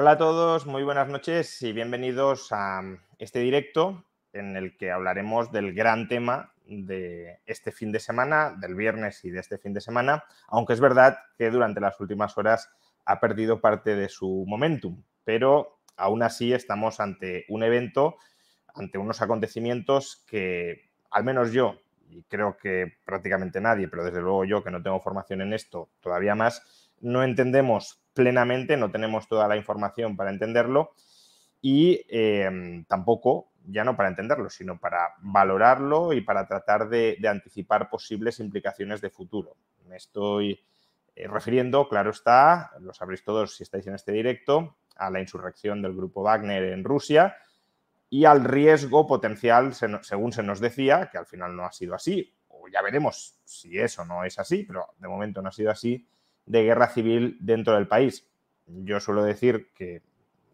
Hola a todos, muy buenas noches y bienvenidos a este directo en el que hablaremos del gran tema de este fin de semana, del viernes y de este fin de semana, aunque es verdad que durante las últimas horas ha perdido parte de su momentum, pero aún así estamos ante un evento, ante unos acontecimientos que al menos yo, y creo que prácticamente nadie, pero desde luego yo que no tengo formación en esto todavía más, no entendemos plenamente, no tenemos toda la información para entenderlo y eh, tampoco, ya no para entenderlo, sino para valorarlo y para tratar de, de anticipar posibles implicaciones de futuro. Me estoy eh, refiriendo, claro está, lo sabréis todos si estáis en este directo, a la insurrección del grupo Wagner en Rusia y al riesgo potencial, según se nos decía, que al final no ha sido así, o ya veremos si eso no es así, pero de momento no ha sido así, de guerra civil dentro del país. Yo suelo decir que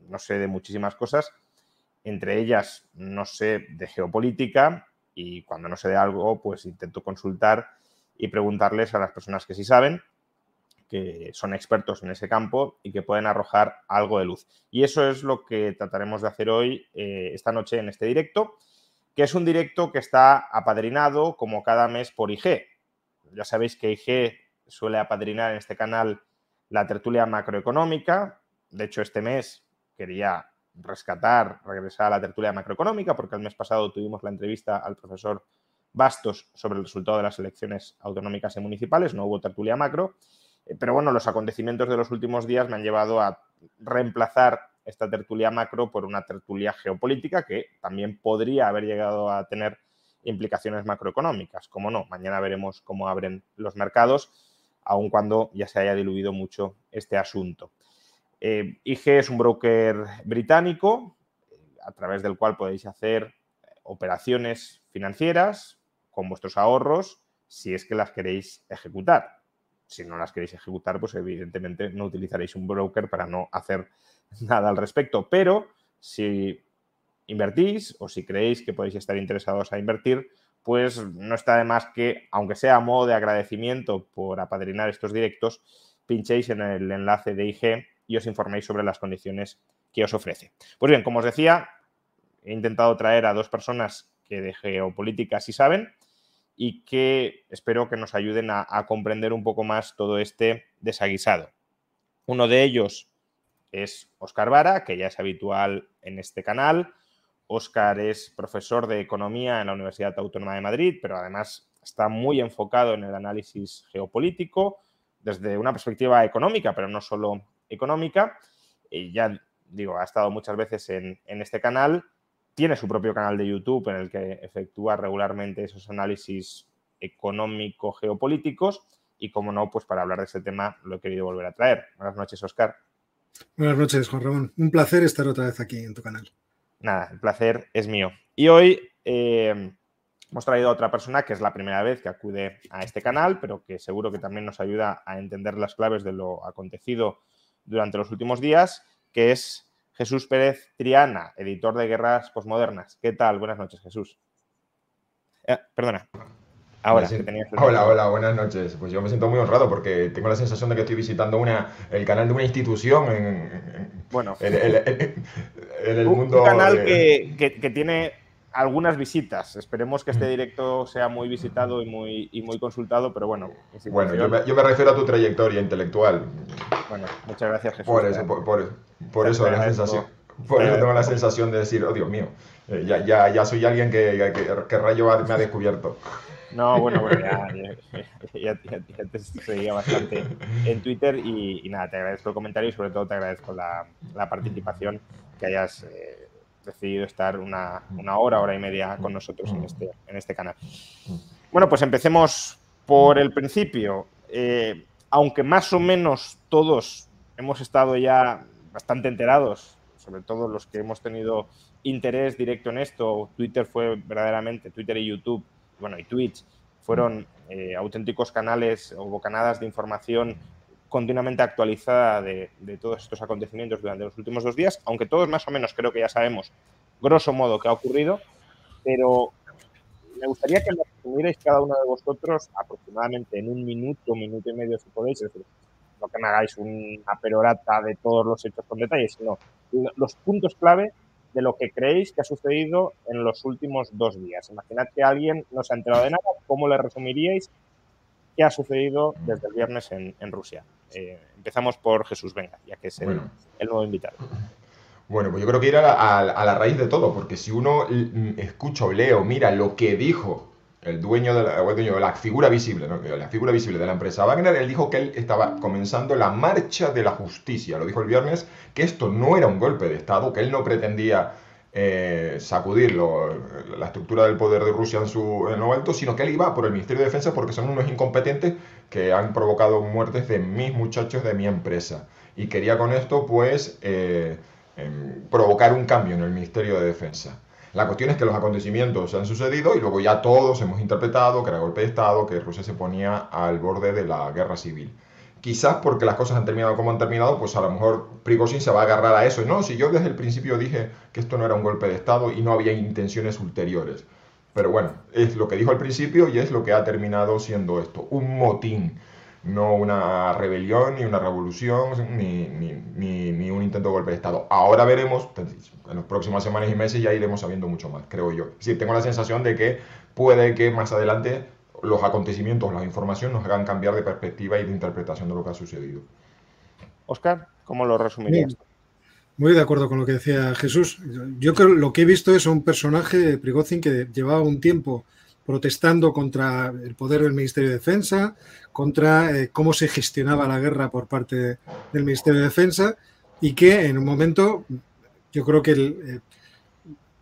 no sé de muchísimas cosas, entre ellas no sé de geopolítica y cuando no sé de algo, pues intento consultar y preguntarles a las personas que sí saben, que son expertos en ese campo y que pueden arrojar algo de luz. Y eso es lo que trataremos de hacer hoy, eh, esta noche, en este directo, que es un directo que está apadrinado como cada mes por IG. Ya sabéis que IG suele apadrinar en este canal la tertulia macroeconómica. De hecho, este mes quería rescatar, regresar a la tertulia macroeconómica, porque el mes pasado tuvimos la entrevista al profesor Bastos sobre el resultado de las elecciones autonómicas y municipales, no hubo tertulia macro. Eh, pero bueno, los acontecimientos de los últimos días me han llevado a reemplazar esta tertulia macro por una tertulia geopolítica que también podría haber llegado a tener implicaciones macroeconómicas. Como no, mañana veremos cómo abren los mercados aun cuando ya se haya diluido mucho este asunto. Eh, IG es un broker británico a través del cual podéis hacer operaciones financieras con vuestros ahorros si es que las queréis ejecutar. Si no las queréis ejecutar, pues evidentemente no utilizaréis un broker para no hacer nada al respecto. Pero si invertís o si creéis que podéis estar interesados a invertir, pues no está de más que, aunque sea a modo de agradecimiento por apadrinar estos directos, pinchéis en el enlace de IG y os informéis sobre las condiciones que os ofrece. Pues bien, como os decía, he intentado traer a dos personas que de geopolítica sí saben y que espero que nos ayuden a, comprender un poco más todo este desaguisado. Uno de ellos es Oscar Vara, que ya es habitual en este canal, Óscar es profesor de economía en la Universidad Autónoma de Madrid, pero además está muy enfocado en el análisis geopolítico desde una perspectiva económica, pero no solo económica. Y ya digo, ha estado muchas veces en, este canal. Tiene su propio canal de YouTube en el que efectúa regularmente esos análisis económico-geopolíticos. Y como no, pues para hablar de ese tema lo he querido volver a traer. Buenas noches, Óscar. Buenas noches, Juan Ramón. Un placer estar otra vez aquí en tu canal nada, el placer es mío. Y hoy eh, hemos traído a otra persona que es la primera vez que acude a este canal, pero que seguro que también nos ayuda a entender las claves de lo acontecido durante los últimos días, que es Jesús Pérez Triana, editor de Guerras Postmodernas. ¿Qué tal? Buenas noches, Jesús. Eh, perdona. Ahora. Hola, hola, buenas noches. Pues yo me siento muy honrado porque tengo la sensación de que estoy visitando una, el canal de una institución en, bueno, en, en, en el un, mundo. Un canal de... que, que, que, tiene algunas visitas. Esperemos que este directo sea muy visitado y muy, y muy consultado, pero bueno. Bueno, yo me, yo me, refiero a tu trayectoria intelectual. Bueno, muchas gracias, Jesús. Por eso, por, por, por eso la sensación. Por eso tengo la sensación de decir, oh Dios mío, eh, ya, ya, ya soy alguien que, que, que Rayo me ha descubierto. No, bueno, bueno ya, te seguía bastante en Twitter y, y, nada, te agradezco el comentario y sobre todo te agradezco la, la participación, que hayas eh, decidido estar una, una, hora, hora y media con nosotros en este, en este canal. Bueno, pues empecemos por el principio. Eh, aunque más o menos todos hemos estado ya bastante enterados, sobre todo los que hemos tenido interés directo en esto, Twitter fue verdaderamente, Twitter y YouTube, bueno, y Twitch, fueron eh, auténticos canales o bocanadas de información continuamente actualizada de, todos estos acontecimientos durante los últimos dos días, aunque todos más o menos creo que ya sabemos, grosso modo, qué ha ocurrido, pero me gustaría que lo resumierais cada uno de vosotros aproximadamente en un minuto, minuto y medio si podéis, es decir, no que me hagáis una perorata de todos los hechos con detalles, sino los puntos clave de lo que creéis que ha sucedido en los últimos dos días. Imaginad que alguien no se ha enterado de nada, ¿cómo le resumiríais qué ha sucedido desde el viernes en, Rusia? Eh, empezamos por Jesús Venga, ya que es el, nuevo invitado. Bueno, pues yo creo que ir a la, raíz de todo, porque si uno escucha o lee o mira lo que dijo el dueño de la, la figura visible, la figura visible de la empresa Wagner, él dijo que él estaba comenzando la marcha de la justicia. Lo dijo el viernes, que esto no era un golpe de Estado, que él no pretendía eh, sacudir la estructura del poder de Rusia en, su, en lo alto, sino que él iba por el Ministerio de Defensa porque son unos incompetentes que han provocado muertes de mis muchachos de mi empresa. Y quería con esto, pues, eh, em, provocar un cambio en el Ministerio de Defensa. La cuestión es que los acontecimientos se han sucedido y luego ya todos hemos interpretado que era golpe de Estado, que Rusia se ponía al borde de la guerra civil. Quizás porque las cosas han terminado como han terminado, pues a lo mejor Prigozhin se va a agarrar a eso. No, si yo desde el principio dije que esto no era un golpe de Estado y no había intenciones ulteriores. Pero bueno, es lo que dijo al principio y es lo que ha terminado siendo esto, un motín no una rebelión, ni una revolución, ni, ni, un intento de golpe de Estado. Ahora veremos, en las próximas semanas y meses ya iremos sabiendo mucho más, creo yo. Sí, tengo la sensación de que puede que más adelante los acontecimientos, la información nos hagan cambiar de perspectiva y de interpretación de lo que ha sucedido. Oscar, ¿cómo lo resumirías? Muy de acuerdo con lo que decía Jesús. Yo creo lo que he visto es un personaje, Prigozhin, que llevaba un tiempo protestando contra el poder del Ministerio de Defensa, contra eh, cómo se gestionaba la guerra por parte del Ministerio de Defensa y que en un momento, yo creo que eh,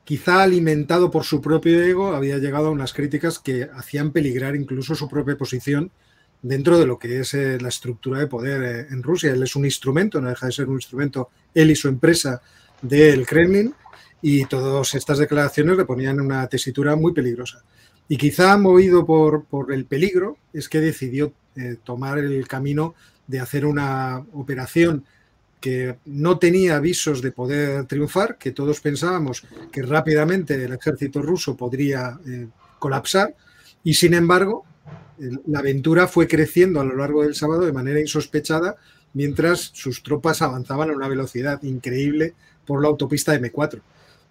quizá alimentado por su propio ego, había llegado a unas críticas que hacían peligrar incluso su propia posición dentro de lo que es eh, la estructura de poder en Rusia. Él es un instrumento, no deja de ser un instrumento, él y su empresa del Kremlin, y todas estas declaraciones le ponían en una tesitura muy peligrosa. Y quizá movido por, el peligro es que decidió eh, tomar el camino de hacer una operación que no tenía avisos de poder triunfar, que todos pensábamos que rápidamente el ejército ruso podría eh, colapsar, y sin embargo la aventura fue creciendo a lo largo del sábado de manera insospechada mientras sus tropas avanzaban a una velocidad increíble por la autopista M4.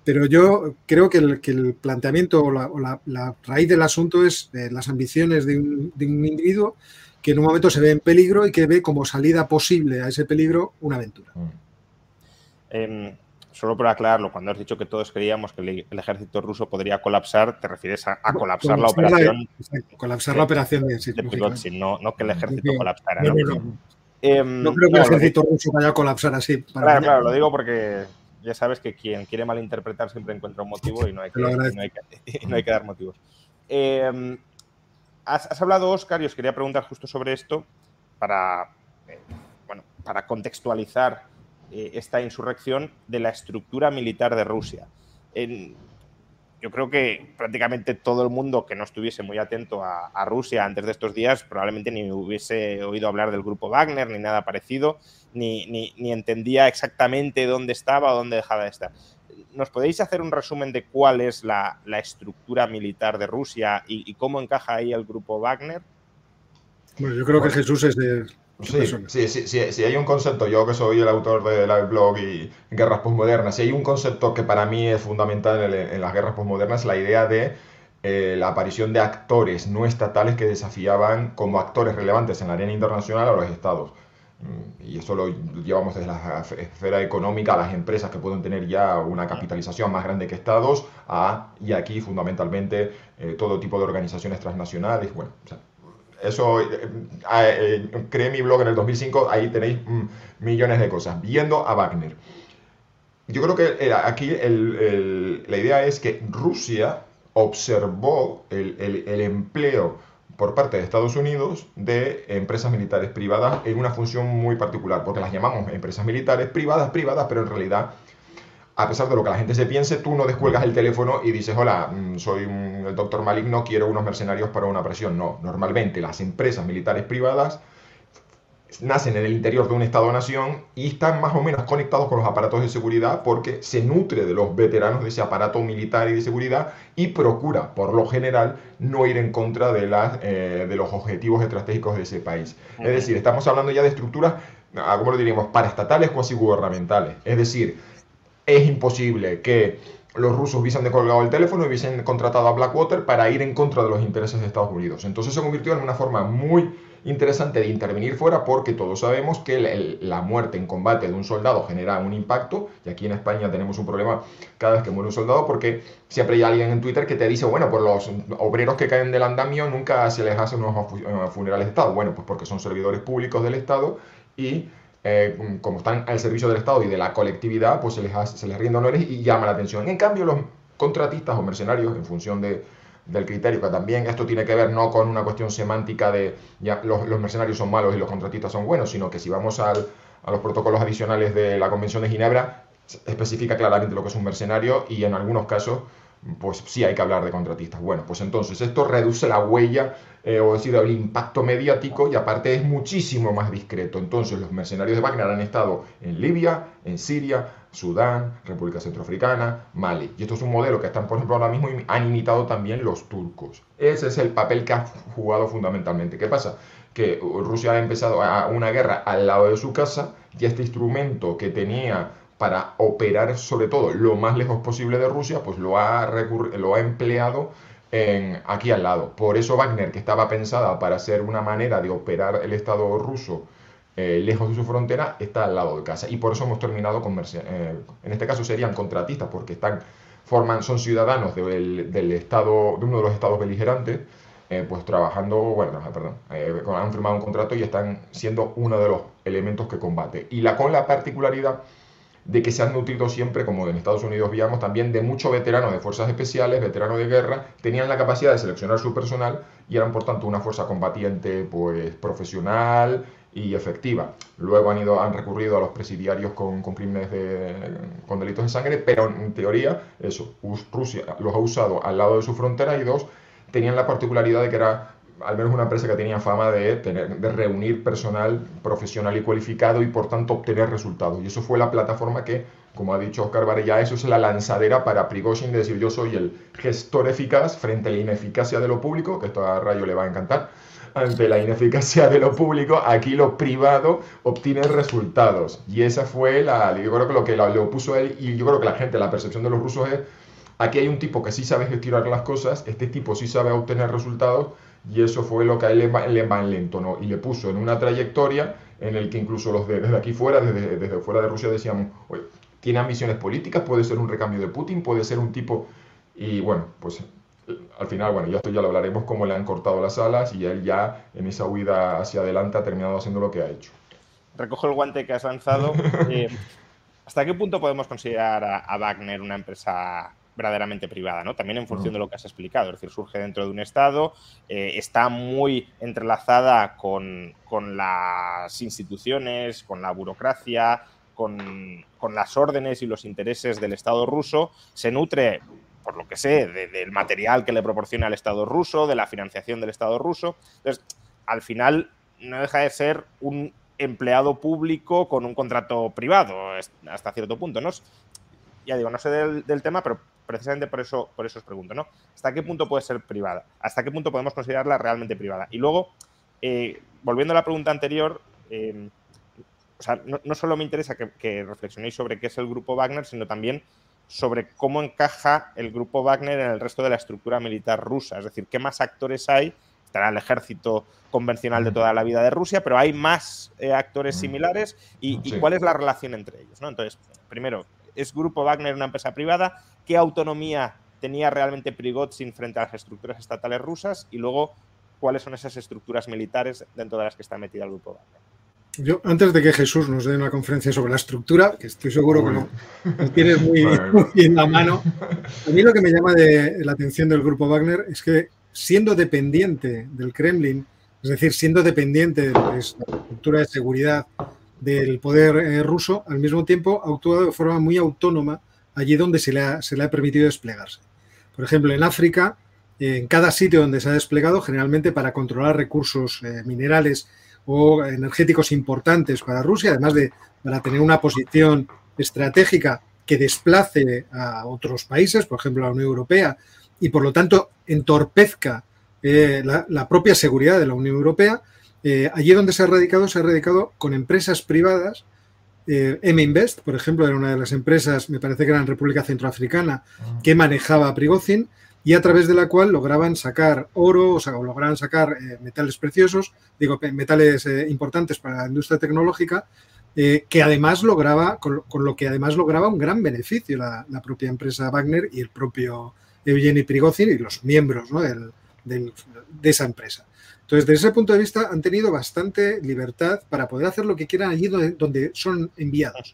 Pero yo creo que el, planteamiento o la, raíz del asunto es eh, las ambiciones de un, individuo que en un momento se ve en peligro y que ve como salida posible a ese peligro una aventura. Mm. Em, solo por aclararlo, cuando has dicho que todos creíamos que el, ejército ruso podría colapsar, te refieres a, colapsar, la operación. colapsar la operación de, no, no, que el ejército colapsara. Em, no, creo que el ejército ruso vaya a colapsar así. claro, claro, lo digo porque ya sabes que quien quiere malinterpretar siempre encuentra un motivo y no hay que, no hay que, dar motivos. Em, has, hablado, Oscar, y os quería preguntar justo sobre esto para, eh, bueno, para contextualizar eh, esta insurrección de la estructura militar de Rusia. En, yo creo que prácticamente todo el mundo que no estuviese muy atento a, Rusia antes de estos días probablemente ni hubiese oído hablar del grupo Wagner ni nada parecido, ni, ni, entendía exactamente dónde estaba o dónde dejaba de estar. ¿Nos podéis hacer un resumen de cuál es la, estructura militar de Rusia y, cómo encaja ahí el grupo Wagner? Bueno, yo creo que Jesús es de, Sí, sí, sí, sí, hay un concepto, yo que soy el autor del blog y Guerras Postmodernas, si hay un concepto que para mí es fundamental en, las guerras postmodernas, la idea de eh, la aparición de actores no estatales que desafiaban como actores relevantes en la arena internacional a los estados. Mm, y eso lo llevamos desde la esfera económica a las empresas que pueden tener ya una capitalización más grande que estados, a, y aquí fundamentalmente eh, todo tipo de organizaciones transnacionales. Bueno, o sea, eso, eh, eh, creé mi blog en el 2005, ahí tenéis mm, millones de cosas. Viendo a Wagner. Yo creo que eh, aquí la idea es que Rusia observó el, empleo por parte de Estados Unidos de empresas militares privadas en una función muy particular, porque las llamamos empresas militares privadas, privadas, pero en realidad, a pesar de lo que la gente se piense, tú no descuelgas el teléfono y dices, hola, mm, soy el doctor Maligno, quiero unos mercenarios para una presión. No, normalmente las empresas militares privadas nacen en el interior de un Estado-nación y están más o menos conectados con los aparatos de seguridad porque se nutre de los veteranos de ese aparato militar y de seguridad y procura, por lo general, no ir en contra de, las, eh, de los objetivos estratégicos de ese país. Es decir, estamos hablando ya de estructuras, ah, ¿cómo lo diríamos?, paraestatales cuasi gubernamentales. Es decir, es imposible que los rusos hubiesen colgado el teléfono y hubiesen contratado a Blackwater para ir en contra de los intereses de Estados Unidos. Entonces se convirtió en una forma muy interesante de intervenir fuera porque todos sabemos que la muerte en combate de un soldado genera un impacto y aquí en España tenemos un problema cada vez que muere un soldado porque siempre hay alguien en Twitter que te dice, bueno, pues los obreros que caen del andamio nunca se les hace unos funerales de Estado. Bueno, pues porque son servidores públicos del Estado y eh, como están al servicio del Estado y de la colectividad, pues se les, hace, se les rinde honores y llama la atención. En cambio, los contratistas o mercenarios, en función de del criterio, que también esto tiene que ver no con una cuestión semántica de ya, los, mercenarios son malos y los contratistas son buenos, sino que si vamos al, a los protocolos adicionales de la Convención de Ginebra, especifica claramente lo que es un mercenario y en algunos casos pues sí hay que hablar de contratistas. Bueno, pues entonces esto reduce la huella eh, o decir el impacto mediático y aparte es muchísimo más discreto. Entonces los mercenarios de Wagner han estado en Libia, en Siria, Sudán, República Centroafricana, Mali. Y esto es un modelo que están, por ejemplo, ahora mismo han imitado también los turcos. Ese es el papel que ha jugado fundamentalmente. ¿Qué pasa? Que Rusia ha empezado a una guerra al lado de su casa y este instrumento que tenía para operar sobre todo lo más lejos posible de Rusia, pues lo ha, lo ha empleado aquí al lado. Por eso Wagner, que estaba pensada para ser una manera de operar el Estado ruso eh, lejos de su frontera, está al lado de casa. Y por eso hemos terminado con eh, en este caso serían contratistas, porque están, forman, son ciudadanos del, estado, de uno de los estados beligerantes, eh, pues trabajando, bueno, perdón, han firmado un contrato y están siendo uno de los elementos que combate. Y la, con la particularidad de que se han nutrido siempre, como en Estados Unidos veíamos, también de muchos veteranos de fuerzas especiales, veteranos de guerra, tenían la capacidad de seleccionar su personal y eran por tanto una fuerza combatiente pues profesional y efectiva. Luego han ido, han recurrido a los presidiarios con, con crímenes de, con delitos de sangre, pero en teoría eso, Rusia los ha usado al lado de su frontera y dos, tenían la particularidad de que era al menos una empresa que tenía fama de, tener, de reunir personal profesional y cualificado y por tanto obtener resultados. Y eso fue la plataforma que, como ha dicho Oscar Varela, eso es la lanzadera para Prigozhin de decir yo soy el gestor eficaz frente a la ineficacia de lo público, que esto a Rayo le va a encantar, ante la ineficacia de lo público, aquí lo privado obtiene resultados. Y esa fue la, yo creo que lo que lo, puso él y yo creo que la gente, la percepción de los rusos es, aquí hay un tipo que sí sabe gestionar las cosas, este tipo sí sabe obtener resultados, y eso fue lo que a él le, lento ¿no? y le puso en una trayectoria en el que incluso los de, desde aquí fuera, desde, desde fuera de Rusia decíamos, oye, tiene ambiciones políticas, puede ser un recambio de Putin, puede ser un tipo, y bueno, pues al final, bueno, ya esto ya lo hablaremos, cómo le han cortado las alas y él ya en esa huida hacia adelante ha terminado haciendo lo que ha hecho. Recojo el guante que has lanzado. Eh, ¿Hasta qué punto podemos considerar a Wagner una empresa verdaderamente privada, ¿no? También en función de lo que has explicado, es decir, surge dentro de un Estado, eh, está muy entrelazada con, las instituciones, con la burocracia, con, las órdenes y los intereses del Estado ruso, se nutre, por lo que sé, del material que le proporciona el Estado ruso, de la financiación del Estado ruso. Entonces, al final no deja de ser un empleado público con un contrato privado, hasta cierto punto, ¿no? Ya digo, no sé del tema, pero precisamente por eso, por eso os pregunto, ¿no? ¿Hasta qué punto puede ser privada? ¿Hasta qué punto podemos considerarla realmente privada? Y luego, eh, volviendo a la pregunta anterior, eh, no, solo me interesa que, reflexionéis sobre qué es el grupo Wagner, sino también sobre cómo encaja el grupo Wagner en el resto de la estructura militar rusa. Es decir, qué más actores hay. Estará el ejército convencional de toda la vida de Rusia, pero hay más eh, actores similares y, y, cuál es la relación entre ellos. ¿no? Entonces, primero, ¿es Grupo Wagner una empresa privada? qué autonomía tenía realmente Prigozhin frente a las estructuras estatales rusas y luego cuáles son esas estructuras militares dentro de las que está metida el grupo Wagner. Yo, antes de que Jesús nos dé una conferencia sobre la estructura, que estoy seguro que lo, tienes muy, en la mano, a mí lo que me llama de la atención del grupo Wagner es que siendo dependiente del Kremlin, es decir, siendo dependiente de la estructura de seguridad del poder eh, ruso, al mismo tiempo ha actuado de forma muy autónoma allí donde se le ha, se le ha permitido desplegarse. Por ejemplo, en África, en cada sitio donde se ha desplegado, generalmente para controlar recursos eh, minerales o energéticos importantes para Rusia, además de para tener una posición estratégica que desplace a otros países, por ejemplo a la Unión Europea, y por lo tanto entorpezca eh, la, propia seguridad de la Unión Europea, eh, allí donde se ha radicado, se ha radicado con empresas privadas. Eh, M-Invest, por ejemplo, era una de las empresas, me parece que era en República Centroafricana, que manejaba a Prigozhin y a través de la cual lograban sacar oro, o sea, lograban sacar metales preciosos, digo, metales importantes para la industria tecnológica, eh, que además lograba, con, lo que además lograba un gran beneficio la, propia empresa Wagner y el propio Evgeny Prigozhin y los miembros de esa empresa. Entonces, desde ese punto de vista, han tenido bastante libertad para poder hacer lo que quieran allí donde, son enviados.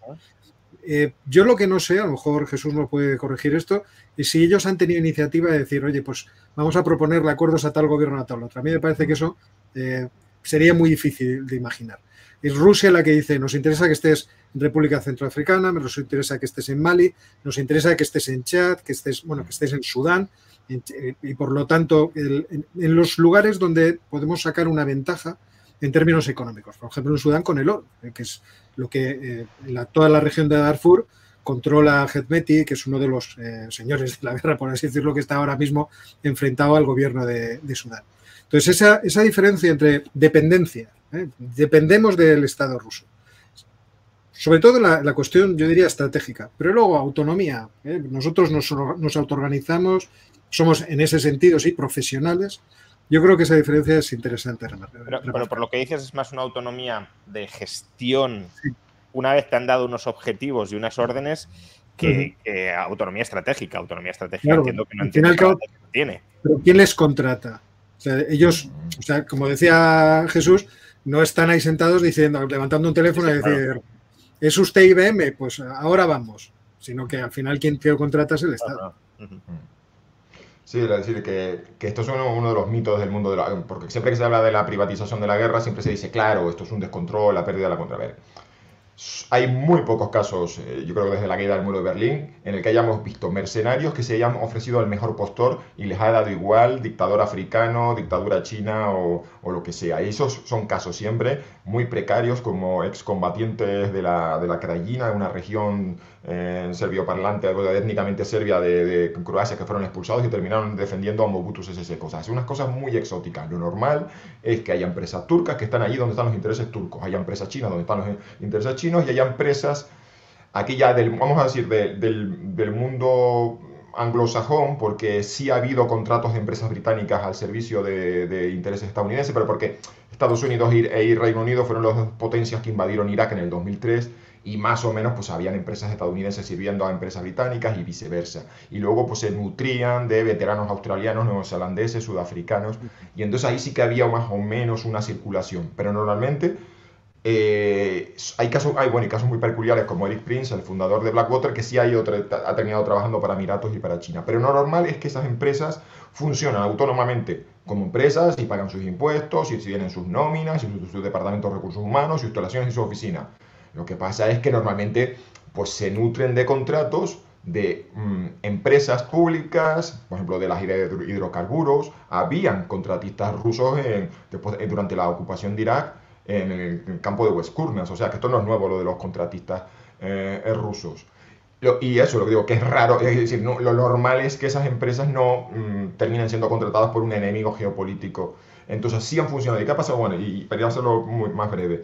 Eh, yo lo que no sé, a lo mejor Jesús no puede corregir esto, es si ellos han tenido iniciativa de decir, oye, pues vamos a proponerle acuerdos a tal gobierno, a tal otro. A mí me parece que eso eh, sería muy difícil de imaginar. Es Rusia la que dice, nos interesa que estés en República Centroafricana, nos interesa que estés en Mali, nos interesa que estés en Chad, que estés, bueno, que estés en Sudán, y por lo tanto, en, los lugares donde podemos sacar una ventaja en términos económicos. Por ejemplo, en Sudán con el oro, eh, que es lo que eh, toda la región de Darfur controla Hedmeti, que es uno de los eh, señores de la guerra, por así decirlo, que está ahora mismo enfrentado al gobierno de, Sudán. Entonces, esa, esa diferencia entre dependencia ¿eh? Dependemos del Estado ruso. Sobre todo la, la, cuestión, yo diría, estratégica, pero luego autonomía. ¿eh? Nosotros nos, nos autoorganizamos, somos en ese sentido, sí, profesionales. Yo creo que esa diferencia es interesante. Pero, por lo que dices es más una autonomía de gestión. Una vez te han dado unos objetivos y unas órdenes, que, autonomía estratégica. Autonomía estratégica entiendo que no entiende tiene. Pero ¿quién les contrata? O sea, ellos, o sea, como decía Jesús, no están ahí sentados diciendo, levantando un teléfono y decir, ¿es usted IBM? Pues ahora vamos. Sino que al final quien te contrata es el Estado. Sí, es decir, que, que, esto es uno, de los mitos del mundo de la... Porque siempre que se habla de la privatización de la guerra, siempre se dice, claro, esto es un descontrol, la pérdida de la contraver hay muy pocos casos, eh, yo creo que desde la caída del muro de Berlín, en el que hayamos visto mercenarios que se hayan ofrecido al mejor postor y les ha dado igual dictador africano, dictadura china o, lo que sea. Y esos son casos siempre muy precarios como excombatientes de la, de la Krajina, una región eh, serbio-parlante, étnicamente serbia de, Croacia, que fueron expulsados y terminaron defendiendo a Mobutu Sese Seko. cosas unas cosas muy exóticas. Lo normal es que haya empresas turcas que están allí donde están los intereses turcos, haya empresas chinas donde están los intereses chinos y haya empresas aquí ya del, vamos a decir, del, del mundo anglosajón, porque sí ha habido contratos de empresas británicas al servicio de, intereses estadounidenses, pero porque Estados Unidos e Reino Unido fueron las potencias que invadieron Irak en el 2003 y más o menos pues habían empresas estadounidenses sirviendo a empresas británicas y viceversa. Y luego pues se nutrían de veteranos australianos, neozelandeses, sudafricanos y entonces ahí sí que había más o menos una circulación, pero normalmente eh, hay casos, hay, bueno, casos muy peculiares como Eric Prince, el fundador de Blackwater, que sí ha, ha terminado trabajando para Emiratos y para China. Pero lo normal es que esas empresas funcionan autónomamente como empresas y pagan sus impuestos, y tienen sus nóminas, y sus, departamentos de recursos humanos, sus instalaciones y su oficina. Lo que pasa es que normalmente pues, se nutren de contratos de mm, empresas públicas, por ejemplo, de las hidrocarburos. Habían contratistas rusos después, durante la ocupación de Irak en el, campo de West Kurnas. O sea, que esto no es nuevo, lo de los contratistas eh, rusos. y eso, lo que digo, que es raro, es decir, no, lo normal es que esas empresas no mm, terminen siendo contratadas por un enemigo geopolítico. Entonces sí han funcionado. ¿Y qué ha pasado? Bueno, y para hacerlo muy, más breve.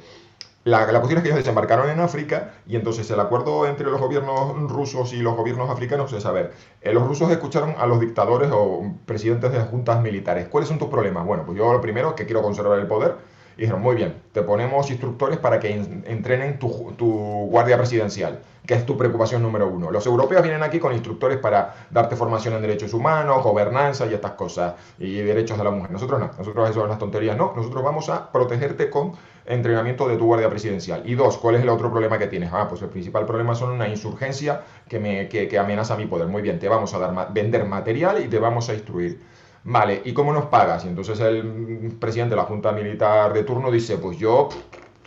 La, la, cuestión es que ellos desembarcaron en África y entonces el acuerdo entre los gobiernos rusos y los gobiernos africanos es, a ver, eh, los rusos escucharon a los dictadores o presidentes de las juntas militares. ¿Cuáles son tus problemas? Bueno, pues yo lo primero que quiero conservar el poder dijeron, muy bien, te ponemos instructores para que entrenen tu, tu, guardia presidencial, que es tu preocupación número uno. Los europeos vienen aquí con instructores para darte formación en derechos humanos, gobernanza y estas cosas, y derechos de la mujer. Nosotros no, nosotros eso son las tonterías, no, nosotros vamos a protegerte con entrenamiento de tu guardia presidencial. Y dos, ¿cuál es el otro problema que tienes? Ah, pues el principal problema son una insurgencia que, me, que, que amenaza mi poder. Muy bien, te vamos a dar, vender material y te vamos a instruir. Vale, ¿y cómo nos pagas? Y entonces el presidente de la Junta Militar de turno dice, pues yo,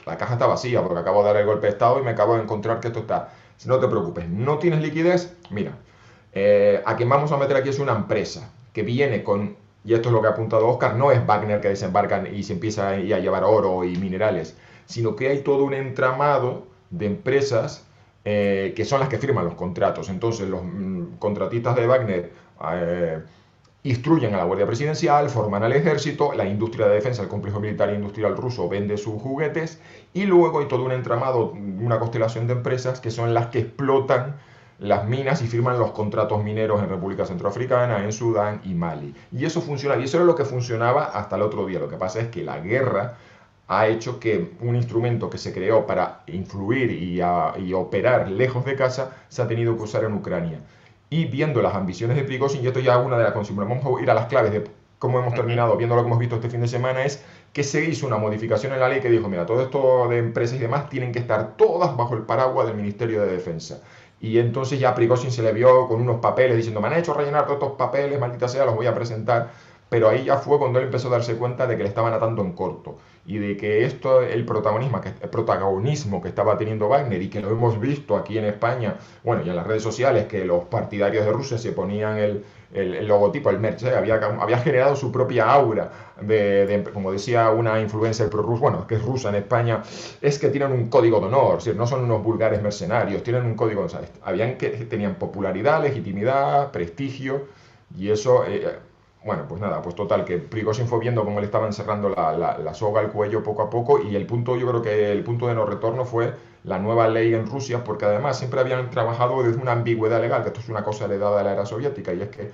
la caja está vacía porque acabo de dar el golpe de Estado y me acabo de encontrar que esto está. No te preocupes, no tienes liquidez, mira, eh, a quien vamos a meter aquí es una empresa que viene con, y esto es lo que ha apuntado Oscar, no es Wagner que desembarcan y se empieza a llevar oro y minerales, sino que hay todo un entramado de empresas eh, que son las que firman los contratos. Entonces los mm, contratistas de Wagner eh, instruyen a la Guardia Presidencial, forman al ejército, la industria de defensa, el complejo militar industrial ruso vende sus juguetes y luego hay todo un entramado, una constelación de empresas que son las que explotan las minas y firman los contratos mineros en República Centroafricana, en Sudán y Mali. Y eso funciona, y eso era lo que funcionaba hasta el otro día. Lo que pasa es que la guerra ha hecho que un instrumento que se creó para influir y operar lejos de casa se ha tenido que usar en Ucrania y viendo las ambiciones de Prigozhin, y esto ya es una de las consumas, vamos a ir a las claves de cómo hemos terminado, viendo lo que hemos visto este fin de semana, es que se hizo una modificación en la ley que dijo, mira, todo esto de empresas y demás tienen que estar todas bajo el paraguas del Ministerio de Defensa. Y entonces ya Prigozhin se le vio con unos papeles diciendo, me han hecho rellenar todos estos papeles, maldita sea, los voy a presentar. Pero ahí ya fue cuando él empezó a darse cuenta de que le estaban atando en corto y de que esto, el protagonismo, que, el protagonismo que estaba teniendo Wagner y que lo hemos visto aquí en España, bueno, y en las redes sociales, que los partidarios de Rusia se ponían el, el, logotipo, el merch, ¿eh? había, había generado su propia aura, de, como decía una influencer pro -rus, bueno, que es rusa en España, es que tienen un código de honor, no son unos vulgares mercenarios, tienen un código, ¿sabes? Habían que tenían popularidad, legitimidad, prestigio, y eso... Eh, bueno, pues nada, pues total, que Prigozhin fue viendo cómo le estaban cerrando la, soga al cuello poco a poco y el punto, yo creo que el punto de no retorno fue la nueva ley en Rusia, porque además siempre habían trabajado desde una ambigüedad legal, que esto es una cosa heredada de la era soviética, y es que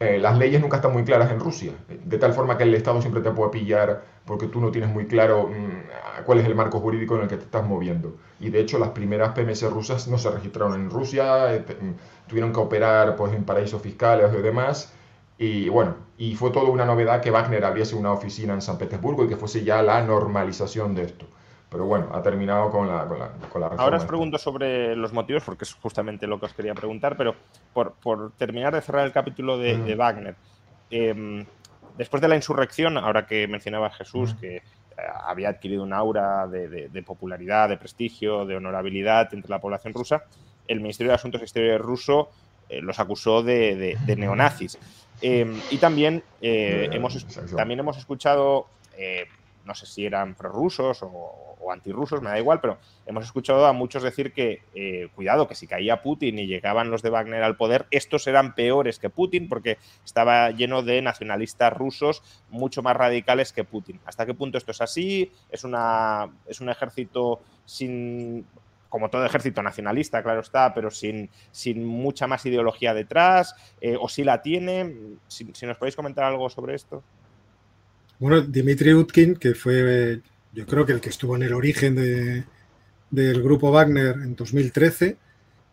eh, las leyes nunca están muy claras en Rusia, de tal forma que el Estado siempre te puede pillar porque tú no tienes muy claro mm, cuál es el marco jurídico en el que te estás moviendo. Y de hecho las primeras PMS rusas no se registraron en Rusia, eh, mm, tuvieron que operar pues, en paraísos fiscales y demás, y bueno, y fue toda una novedad que Wagner abriese una oficina en San Petersburgo y que fuese ya la normalización de esto. Pero bueno, ha terminado con la, con la, con la Ahora os pregunto sobre los motivos, porque es justamente lo que os quería preguntar, pero por, por terminar de cerrar el capítulo de, Wagner, em, después de la insurrección, ahora que mencionaba Jesús que eh, había adquirido un aura de, de, popularidad, de prestigio, de honorabilidad entre la población rusa, el Ministerio de Asuntos Exteriores ruso eh, los acusó de, neonazis. Em, y también, eh, hemos, también hemos escuchado, eh, no sé si eran prorrusos o, o antirrusos, me da igual, pero hemos escuchado a muchos decir que, cuidado, que si caía Putin y llegaban los de Wagner al poder, estos eran peores que Putin porque estaba lleno de nacionalistas rusos mucho más radicales que Putin. ¿Hasta qué punto esto es así? ¿Es, una, es un ejército sin como todo ejército nacionalista, claro está, pero sin, sin mucha más ideología detrás, eh, o si la tiene. Si, nos podéis comentar algo sobre esto. Bueno, Dimitri Utkin, que fue, yo creo que el que estuvo en el origen de, del grupo Wagner en 2013,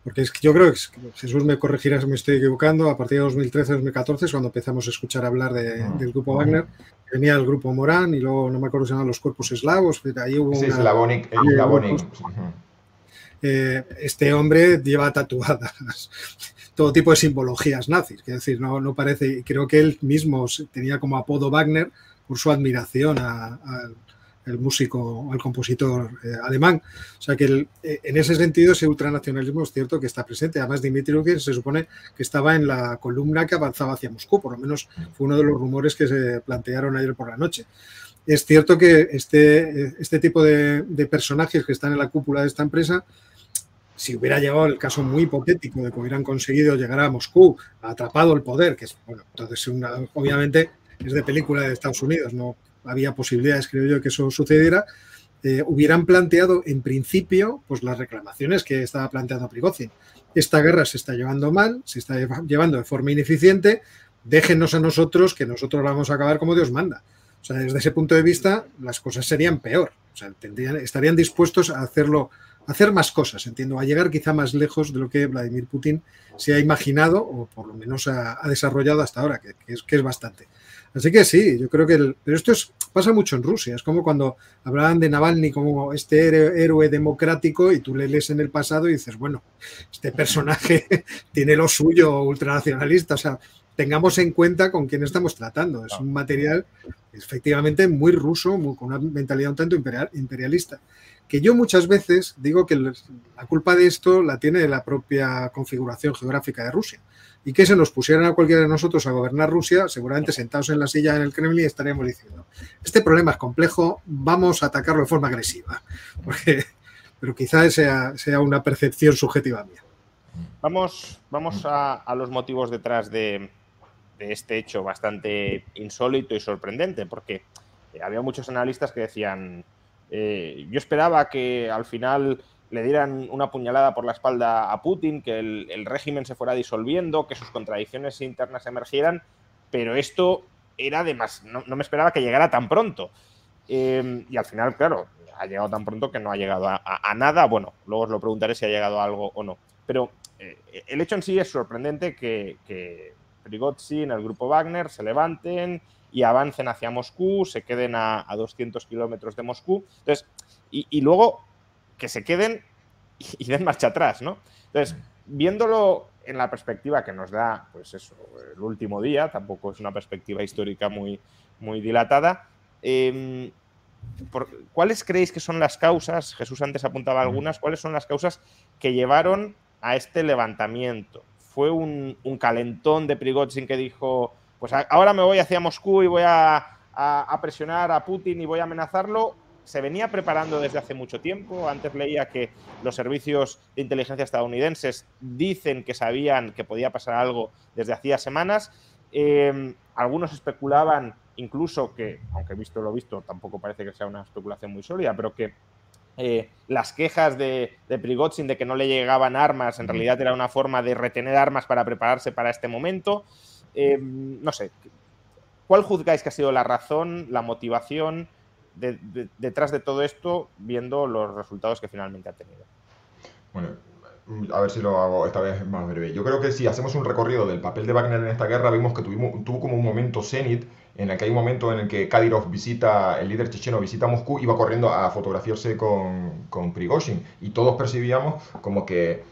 porque es que yo creo que Jesús me corregirá si me estoy equivocando, a partir de 2013-2014 es cuando empezamos a escuchar hablar ah, del grupo Wagner. Venía el grupo Morán y luego no me acuerdo si llaman los cuerpos eslavos. Ahí hubo sí, una, Slavonic, eh, este hombre lleva tatuadas todo tipo de simbologías nazis. Es decir, no, no parece, creo que él mismo tenía como apodo Wagner por su admiración al músico, al compositor eh, alemán. O sea que eh, en ese sentido ese ultranacionalismo es cierto que está presente. Además, Dimitri Lukin se supone que estaba en la columna que avanzaba hacia Moscú, por lo menos fue uno de los rumores que se plantearon ayer por la noche. Es cierto que este, este tipo de, de personajes que están en la cúpula de esta empresa si hubiera llegado el caso muy hipotético de que hubieran conseguido llegar a Moscú, atrapado el poder, que es, bueno, entonces obviamente es de película de Estados Unidos, no había posibilidades, creo yo, que eso sucediera, eh, hubieran planteado en principio pues las reclamaciones que estaba planteando Prigozhin. Esta guerra se está llevando mal, se está llevando de forma ineficiente, déjenos a nosotros que nosotros la vamos a acabar como Dios manda. O sea, desde ese punto de vista, las cosas serían peor. O sea, tendrían, estarían dispuestos a hacerlo hacer más cosas, entiendo, a llegar quizá más lejos de lo que Vladimir Putin se ha imaginado o por lo menos ha, desarrollado hasta ahora, que, es, que es bastante. Así que sí, yo creo que... El, pero esto es, pasa mucho en Rusia. Es como cuando hablaban de Navalny como este héroe, democrático y tú le lees en el pasado y dices, bueno, este personaje tiene lo suyo ultranacionalista. O sea, tengamos en cuenta con quién estamos tratando. Es un material efectivamente muy ruso, con una mentalidad un tanto imperialista. Que yo muchas veces digo que la culpa de esto la tiene la propia configuración geográfica de Rusia. Y que se nos pusieran a cualquiera de nosotros a gobernar Rusia, seguramente sentados en la silla en el Kremlin estaríamos diciendo, este problema es complejo, vamos a atacarlo de forma agresiva. pero quizás sea, sea una percepción subjetiva mía. Vamos, vamos a, los motivos detrás de, este hecho bastante insólito y sorprendente, porque eh, había muchos analistas que decían, eh, yo esperaba que al final le dieran una puñalada por la espalda a Putin, que el, régimen se fuera disolviendo, que sus contradicciones internas emergieran, pero esto era de más, no, me esperaba que llegara tan pronto. Eh, y al final, claro, ha llegado tan pronto que no ha llegado a, nada. Bueno, luego os lo preguntaré si ha llegado a algo o no. Pero eh, el hecho en sí es sorprendente que, que en el grupo Wagner, se levanten y avancen hacia Moscú, se queden a, 200 kilómetros de Moscú. Entonces, y, luego que se queden y, den marcha atrás, ¿no? Entonces, viéndolo en la perspectiva que nos da, pues eso, el último día, tampoco es una perspectiva histórica muy, muy dilatada, eh, ¿cuáles creéis que son las causas? Jesús antes apuntaba algunas, ¿cuáles son las causas que llevaron a este levantamiento? ¿Fue un, calentón de Prigozhin que dijo, pues ahora me voy hacia Moscú y voy a, presionar a Putin y voy a amenazarlo? ¿Se venía preparando desde hace mucho tiempo? Antes leía que los servicios de inteligencia estadounidenses dicen que sabían que podía pasar algo desde hacía semanas. Eh, algunos especulaban incluso que, aunque visto lo visto, tampoco parece que sea una especulación muy sólida, pero que eh, las quejas de, de Prigozhin de que no le llegaban armas, en realidad era una forma de retener armas para prepararse para este momento. Eh, no sé, ¿cuál juzgáis que ha sido la razón, la motivación detrás de todo esto, viendo los resultados que finalmente ha tenido? Bueno, a ver si lo hago esta vez más breve. Yo creo que si hacemos un recorrido del papel de Wagner en esta guerra, vimos que tuvo como un momento cenit en el que hay un momento en el que Kadyrov visita, el líder checheno visita Moscú y va corriendo a fotografiarse con, con Prigozhin. Y todos percibíamos como que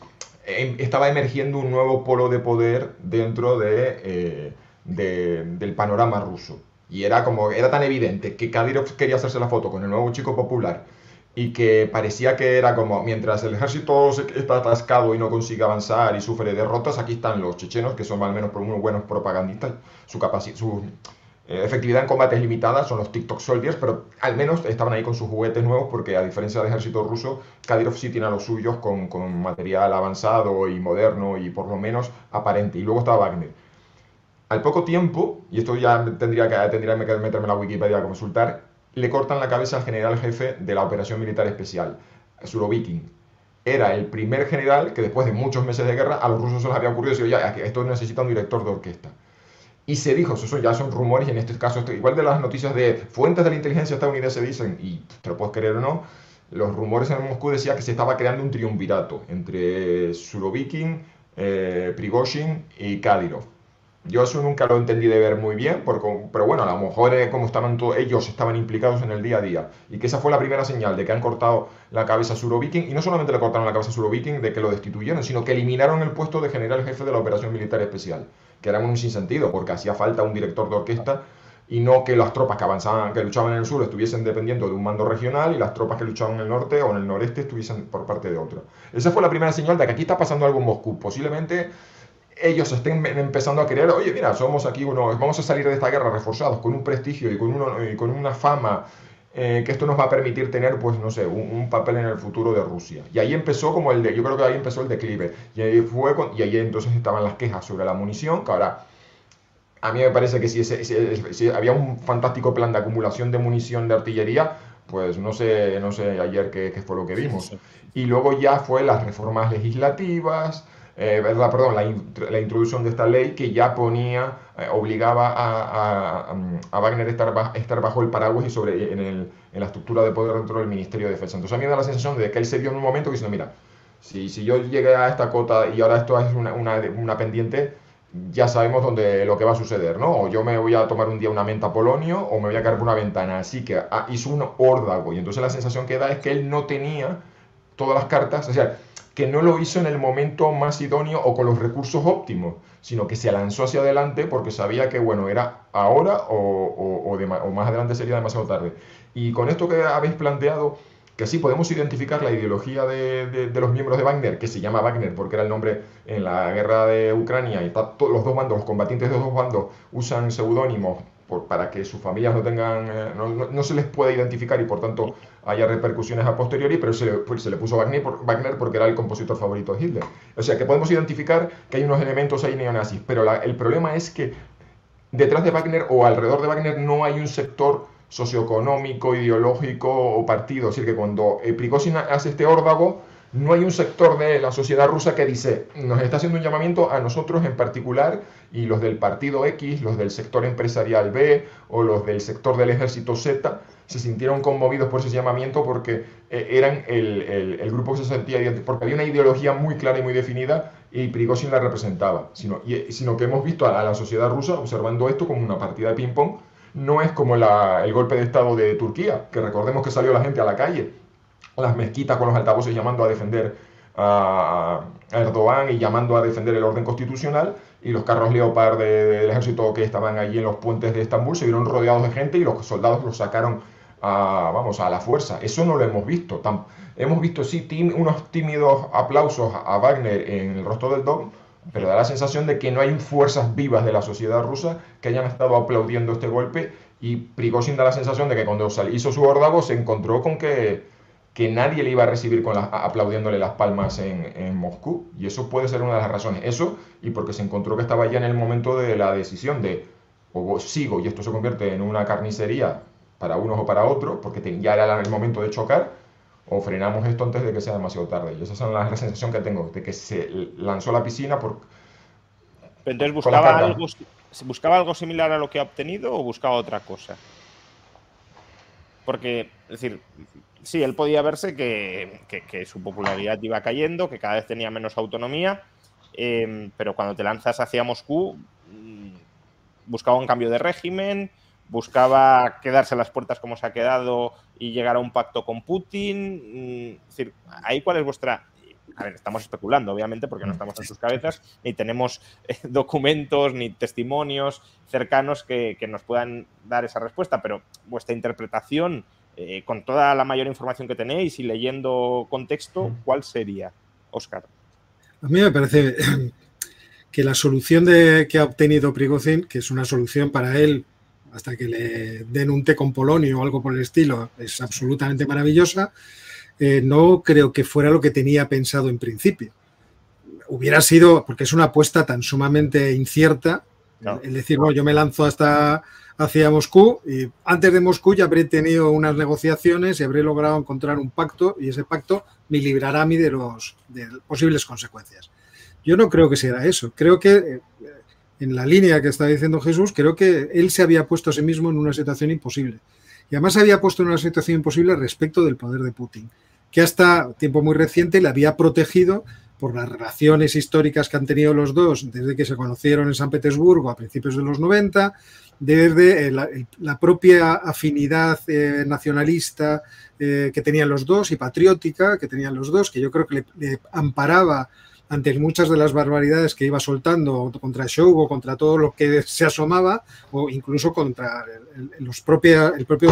estaba emergiendo un nuevo polo de poder dentro eh, de, del panorama ruso. Y era como, era tan evidente que Kadyrov quería hacerse la foto con el nuevo chico popular y que parecía que era como, mientras el ejército está atascado y no consigue avanzar y sufre derrotas, aquí están los chechenos, que son al menos unos buenos propagandistas, su, su eh, efectividad en combate es limitada, son los TikTok Soldiers, pero al menos estaban ahí con sus juguetes nuevos, porque a diferencia del ejército ruso, Kadyrov sí tiene a los suyos con, con material avanzado y moderno y por lo menos aparente. Y luego está Wagner. Al poco tiempo, y esto ya tendría que, tendría que meterme en la Wikipedia a consultar, le cortan la cabeza al general jefe de la operación militar especial, Surovikin. Era el primer general que después de muchos meses de guerra a los rusos se les había ocurrido decir, ya, esto necesita un director de orquesta. Y se dijo, eso ya son rumores, y en este caso, igual de las noticias de fuentes de la inteligencia estadounidense dicen, y te lo puedes creer o no, los rumores en Moscú decían que se estaba creando un triunvirato entre Surovikin, eh, Prigozhin y Kadyrov. Yo eso nunca lo entendí de ver muy bien, pero bueno, a lo mejor es como estaban todos, ellos estaban implicados en el día a día. Y que esa fue la primera señal de que han cortado la cabeza a Surovikin. Y no solamente le cortaron la cabeza a Surovikin de que lo destituyeron, sino que eliminaron el puesto de general jefe de la operación militar especial. Que era un sinsentido, porque hacía falta un director de orquesta y no que las tropas que avanzaban, que luchaban en el sur estuviesen dependiendo de un mando regional y las tropas que luchaban en el norte o en el noreste estuviesen por parte de otro. Esa fue la primera señal de que aquí está pasando algo en Moscú. Posiblemente ellos estén empezando a creer, oye, mira, somos aquí vamos a salir de esta guerra reforzados con un prestigio y con una fama eh, que esto nos va a permitir tener, pues, no sé, un, papel en el futuro de Rusia. Y ahí empezó como el de, yo creo que ahí empezó el declive. Y ahí fue, y ahí entonces estaban las quejas sobre la munición, que ahora, a mí me parece que si, si, había un fantástico plan de acumulación de munición de artillería, pues no sé, no sé ayer qué, qué fue lo que vimos. Y luego ya fue las reformas legislativas, eh, perdón, la, introducción de esta ley que ya ponía, eh, obligaba a, a, Wagner a estar, estar bajo el paraguas y sobre, en, el, en, la estructura de poder dentro del Ministerio de Defensa. Entonces a mí me da la sensación de que él se dio en un momento diciendo, mira, si, si yo llegué a esta cota y ahora esto es una, una, una pendiente, ya sabemos dónde, lo que va a suceder, ¿no? O yo me voy a tomar un día una menta polonio o me voy a caer por una ventana. Así que ah, hizo un órdago y entonces la sensación que da es que él no tenía todas las cartas, o sea, que no lo hizo en el momento más idóneo o con los recursos óptimos, sino que se lanzó hacia adelante porque sabía que, bueno, era ahora o, o, más adelante sería demasiado tarde. Y con esto que habéis planteado, que sí podemos identificar la ideología de, de, los miembros de Wagner, que se llama Wagner porque era el nombre en la guerra de Ucrania y los dos bandos, los combatientes de los dos bandos usan seudónimos para que sus familias no tengan, eh, no, se les pueda identificar y por tanto haya repercusiones a posteriori, pero se le, pues, se le puso Wagner, Wagner, porque era el compositor favorito de Hitler. O sea que podemos identificar que hay unos elementos ahí neonazis, pero el problema es que detrás de Wagner o alrededor de Wagner no hay un sector socioeconómico, ideológico o partido. Es decir, que cuando Prigozhin hace este órdago, no hay un sector de la sociedad rusa que dice, nos está haciendo un llamamiento a nosotros en particular y los del partido X, los del sector empresarial B o los del sector del ejército Z, se sintieron conmovidos por ese llamamiento porque eh, eran el, grupo que se sentía, porque había una ideología muy clara y muy definida y Prigozhin la representaba, sino, sino que hemos visto a, la sociedad rusa observando esto como una partida de ping-pong, no es como el golpe de Estado de Turquía, que recordemos que salió la gente a la calle las mezquitas con los altavoces llamando a defender a Erdogan y llamando a defender el orden constitucional y los carros Leopard del ejército que estaban allí en los puentes de Estambul se vieron rodeados de gente y los soldados los sacaron a, vamos, a la fuerza. Eso no lo hemos visto. hemos visto sí unos tímidos aplausos a Wagner en el rostro del Dom, pero da la sensación de que no hay fuerzas vivas de la sociedad rusa que hayan estado aplaudiendo este golpe y Prigozhin da la sensación de que cuando hizo su órdago se encontró con que que nadie le iba a recibir con aplaudiéndole las palmas en, Moscú. Y eso puede ser una de las razones. Eso y porque se encontró que estaba ya en el momento de la decisión de o sigo y esto se convierte en una carnicería para unos o para otros, porque ya era el momento de chocar, o frenamos esto antes de que sea demasiado tarde. Y esa es la, la sensación que tengo, de que se lanzó a la piscina por... entonces buscaba algo, buscaba algo similar a lo que ha obtenido o buscaba otra cosa. Porque, es decir, sí, él podía verse que, su popularidad iba cayendo, que cada vez tenía menos autonomía, em, pero cuando te lanzas hacia Moscú, mm, buscaba un cambio de régimen, buscaba quedarse a las puertas como se ha quedado y llegar a un pacto con Putin. Mm, es decir, ahí cuál es vuestra... A ver, estamos especulando, obviamente, porque no estamos en sus cabezas, ni tenemos eh, documentos ni testimonios cercanos que, que nos puedan dar esa respuesta, pero vuestra interpretación eh, con toda la mayor información que tenéis y leyendo contexto. ¿cuál sería, Oscar? A mí me parece que la solución de, que ha obtenido Prigozhin, que es una solución para él hasta que le den un té con polonio o algo por el estilo, es absolutamente maravillosa, eh, no creo que fuera lo que tenía pensado en principio. Hubiera sido, porque es una apuesta tan sumamente incierta, el decir, bueno, yo me lanzo hasta hacia Moscú y antes de Moscú ya habré tenido unas negociaciones y habré logrado encontrar un pacto y ese pacto me librará a mí de, los, posibles consecuencias. Yo no creo que sea eso. Creo que eh, en la línea que está diciendo Jesús, creo que él se había puesto a sí mismo en una situación imposible. Y además se había puesto en una situación imposible respecto del poder de Putin, que hasta tiempo muy reciente le había protegido por las relaciones históricas que han tenido los dos desde que se conocieron en San Petersburgo a principios de los 90, desde eh, la, propia afinidad eh, nacionalista eh, que tenían los dos y patriótica que tenían los dos, que yo creo que le, amparaba ante muchas de las barbaridades que iba soltando contra Shogo, contra todo lo que se asomaba, o incluso contra los propios, el propio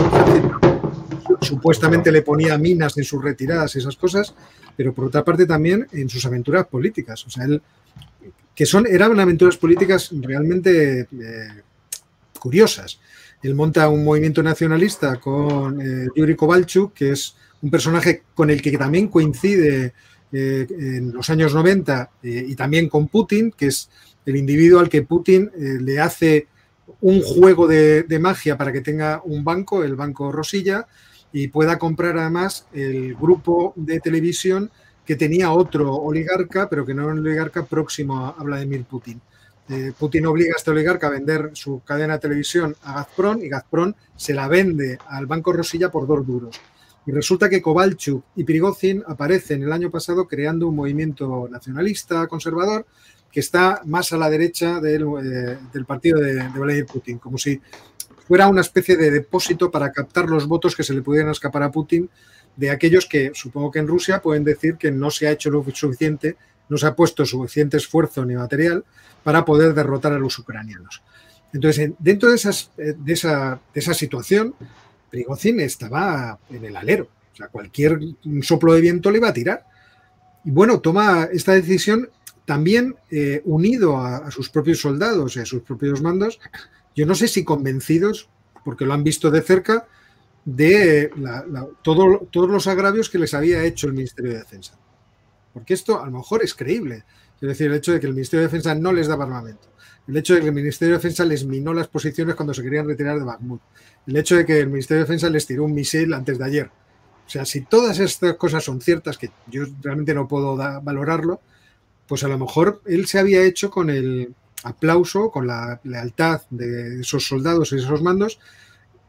supuestamente le ponía minas en sus retiradas y esas cosas, pero por otra parte también en sus aventuras políticas. O sea, él, que son, eran aventuras políticas realmente curiosas. Él monta un movimiento nacionalista con eh, Yuri Kovalchuk, que es un personaje con el que también coincide eh, en los años 90 eh, y también con Putin, que es el individuo al que Putin le hace un juego de, magia para que tenga un banco, el Banco Rosilla, y pueda comprar además el grupo de televisión que tenía otro oligarca, pero que no era un oligarca próximo a Vladimir Putin. Eh, Putin obliga a este oligarca a vender su cadena de televisión a Gazprom y Gazprom se la vende al Banco Rosilla por dos duros. Y resulta que Kovalchuk y Prigozhin aparecen el año pasado creando un movimiento nacionalista conservador que está más a la derecha del, eh, partido de, Vladimir Putin, como si fuera una especie de depósito para captar los votos que se le pudieran escapar a Putin de aquellos que supongo que en Rusia pueden decir que no se ha hecho lo suficiente, no se ha puesto suficiente esfuerzo ni material para poder derrotar a los ucranianos. Entonces, dentro eh, de, esa, de esa situación, Prigozhin estaba en el alero. O sea, cualquier soplo de viento le iba a tirar. Y bueno, toma esta decisión también eh, unido a, sus propios soldados y a sus propios mandos, yo no sé si convencidos, porque lo han visto de cerca, de todos los agravios que les había hecho el Ministerio de Defensa. Porque esto a lo mejor es creíble. Es decir, el hecho de que el Ministerio de Defensa no les daba armamento. El hecho de que el Ministerio de Defensa les minó las posiciones cuando se querían retirar de Bakhmut. El hecho de que el Ministerio de Defensa les tiró un misil antes de ayer. O sea, si todas estas cosas son ciertas, que yo realmente no puedo valorarlo, pues a lo mejor él se había hecho con el aplauso, con la lealtad de esos soldados y esos mandos,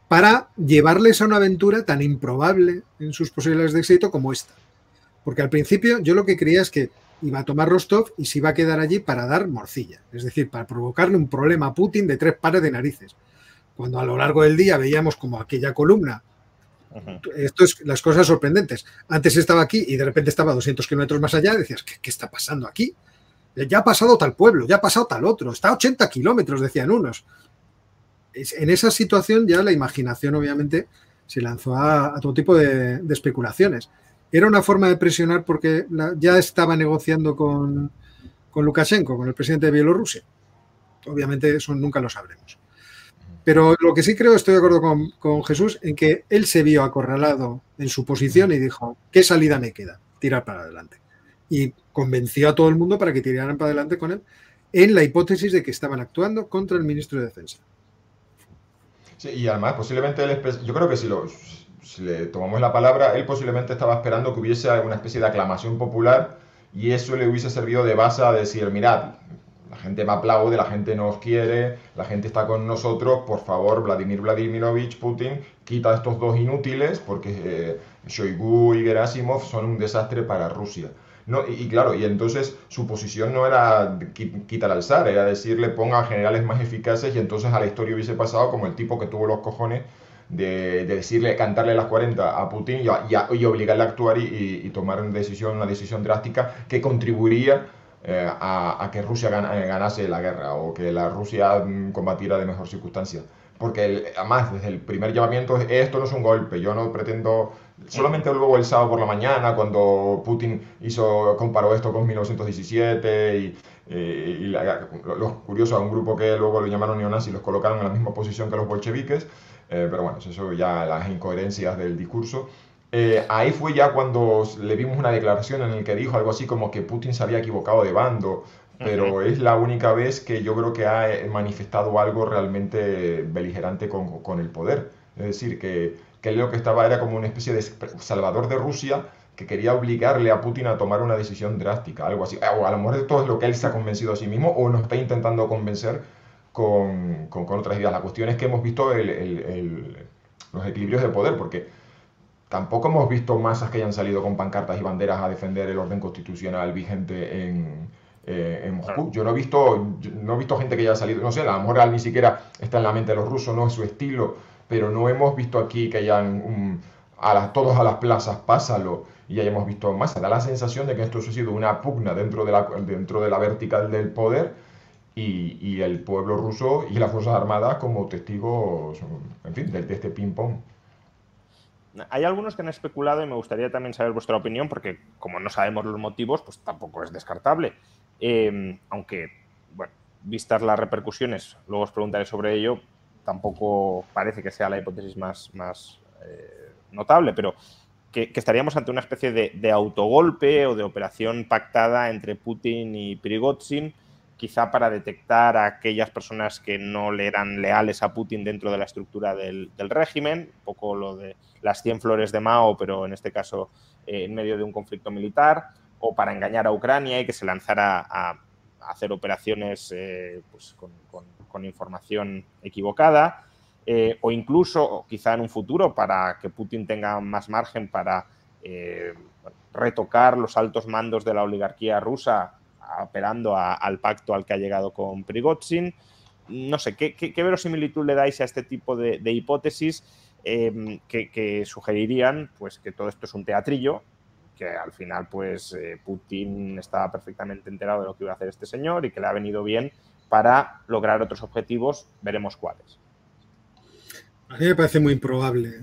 para llevarles a una aventura tan improbable en sus posibilidades de éxito como esta. Porque al principio yo lo que creía es que iba a tomar Rostov y se iba a quedar allí para dar morcilla, es decir, para provocarle un problema a Putin de tres pares de narices. Cuando a lo largo del día veíamos como aquella columna esto es las cosas sorprendentes. Antes estaba aquí y de repente estaba a 200 kilómetros más allá. Decías, ¿qué, está pasando aquí? Ya ha pasado tal pueblo, ya ha pasado tal otro. Está a 80 kilómetros, decían unos. En esa situación ya la imaginación, obviamente, se lanzó a, todo tipo de, especulaciones. Era una forma de presionar porque ya estaba negociando con, con Lukashenko, con el presidente de Bielorrusia. Obviamente eso nunca lo sabremos. Pero lo que sí creo, estoy de acuerdo con, Jesús, en que él se vio acorralado en su posición y dijo, ¿qué salida me queda? Tirar para adelante. Y convenció a todo el mundo para que tiraran para adelante con él en la hipótesis de que estaban actuando contra el ministro de Defensa. Sí, y además posiblemente él, yo creo que si, lo, si le tomamos la palabra, él posiblemente estaba esperando que hubiese una especie de aclamación popular y eso le hubiese servido de base a decir, mirad, la gente me aplaude, la gente nos quiere, la gente está con nosotros, por favor, Vladimir Vladimirovich Putin, quita estos dos inútiles porque eh, Shoigu y Gerasimov son un desastre para Rusia. No, y, claro, y entonces su posición no era quitar al zar, era decirle ponga generales más eficaces y entonces a la historia hubiese pasado como el tipo que tuvo los cojones de, decirle, cantarle las 40 a Putin y, obligarle a actuar y, y, tomar una decisión, una decisión drástica que contribuiría eh, a, que Rusia eh, ganase la guerra o que la Rusia mm, combatiera de mejor circunstancia. Porque además, desde el primer llamamiento, esto no es un golpe, yo no pretendo, solamente luego el sábado por la mañana, cuando Putin hizo, comparó esto con 1917 y, eh, y los curiosos, a un grupo que luego lo llamaron neonazis, los colocaron en la misma posición que los bolcheviques, pero bueno, eso ya las incoherencias del discurso. Eh, ahí fue ya cuando le vimos una declaración en la que dijo algo así como que Putin se había equivocado de bando, pero es la única vez que yo creo que ha eh, manifestado algo realmente beligerante con, con el poder. Es decir, que, que lo que estaba era como una especie de salvador de Rusia que quería obligarle a Putin a tomar una decisión drástica, algo así. O a lo mejor esto es lo que él se ha convencido a sí mismo o nos está intentando convencer con, con, otras ideas. La cuestión es que hemos visto el, el, los equilibrios de poder, porque Tampoco hemos visto masas que hayan salido con pancartas y banderas a defender el orden constitucional vigente en, eh, Moscú. Yo no he visto, no he visto gente que haya salido, no sé, la moral ni siquiera está en la mente de los rusos, no es su estilo, pero no hemos visto aquí que hayan a todos a las plazas, pásalo, y hayamos visto masas. Da la sensación de que esto ha sido una pugna dentro de la, dentro de la vertical del poder y, el pueblo ruso y las Fuerzas Armadas como testigos, en fin, de, de este ping-pong. Hay algunos que han especulado y me gustaría también saber vuestra opinión, porque como no sabemos los motivos, pues tampoco es descartable. Em, aunque, bueno, vistas las repercusiones, luego os preguntaré sobre ello, tampoco parece que sea la hipótesis más, más eh, notable, pero que, estaríamos ante una especie de, de, autogolpe o de operación pactada entre Putin y Prigozhin quizá para detectar a aquellas personas que no le eran leales a Putin dentro de la estructura del, régimen, un poco lo de las 100 flores de Mao, pero en este caso eh, en medio de un conflicto militar, o para engañar a Ucrania y que se lanzara a, hacer operaciones eh, pues, con, información equivocada, eh, o incluso, quizá en un futuro, para que Putin tenga más margen para retocar los altos mandos de la oligarquía rusa apelando al pacto al que ha llegado con Prigozhin, no sé, ¿qué, verosimilitud le dais a este tipo de, hipótesis em, que, sugerirían pues, que todo esto es un teatrillo, que al final pues eh, Putin estaba perfectamente enterado de lo que iba a hacer este señor y que le ha venido bien para lograr otros objetivos, veremos cuáles. A mí me parece muy improbable.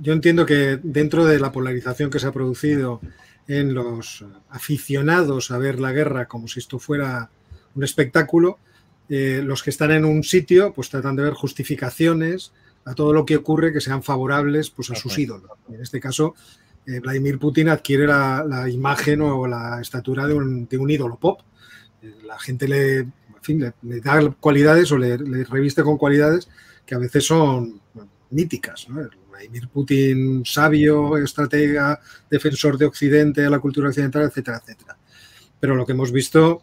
yo entiendo que dentro de la polarización que se ha producido en los aficionados a ver la guerra como si esto fuera un espectáculo, eh, los que están en un sitio pues tratan de ver justificaciones a todo lo que ocurre que sean favorables pues, a sus ídolos. En este caso, eh, Vladimir Putin adquiere la, imagen o la estatura de un, ídolo pop. Eh, la gente le, le, da cualidades o le, reviste con cualidades que a veces son míticas. Vladimir Putin, sabio, estratega, defensor de Occidente, de la cultura occidental, etcétera, etcétera. Pero lo que hemos visto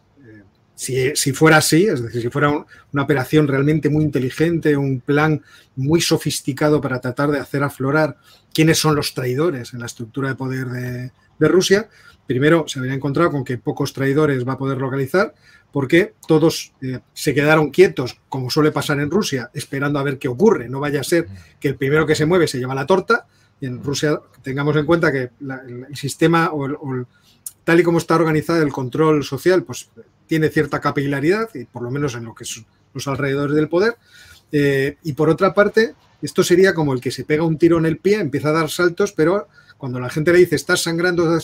si, fuera así, es decir, si fuera una operación realmente muy inteligente, un plan muy sofisticado para tratar de hacer aflorar quiénes son los traidores en la estructura de poder de, Rusia, primero se habría encontrado con que pocos traidores va a poder localizar, porque todos eh, se quedaron quietos, como suele pasar en Rusia, esperando a ver qué ocurre. No vaya a ser que el primero que se mueve se lleva la torta. En Rusia tengamos en cuenta que el, sistema o, o tal y como está organizado el control social, pues tiene cierta capilaridad, y por lo menos en lo que son los alrededores del poder. Eh, y por otra parte, esto sería como el que se pega un tiro en el pie, empieza a dar saltos, pero cuando la gente le dice, estás sangrando,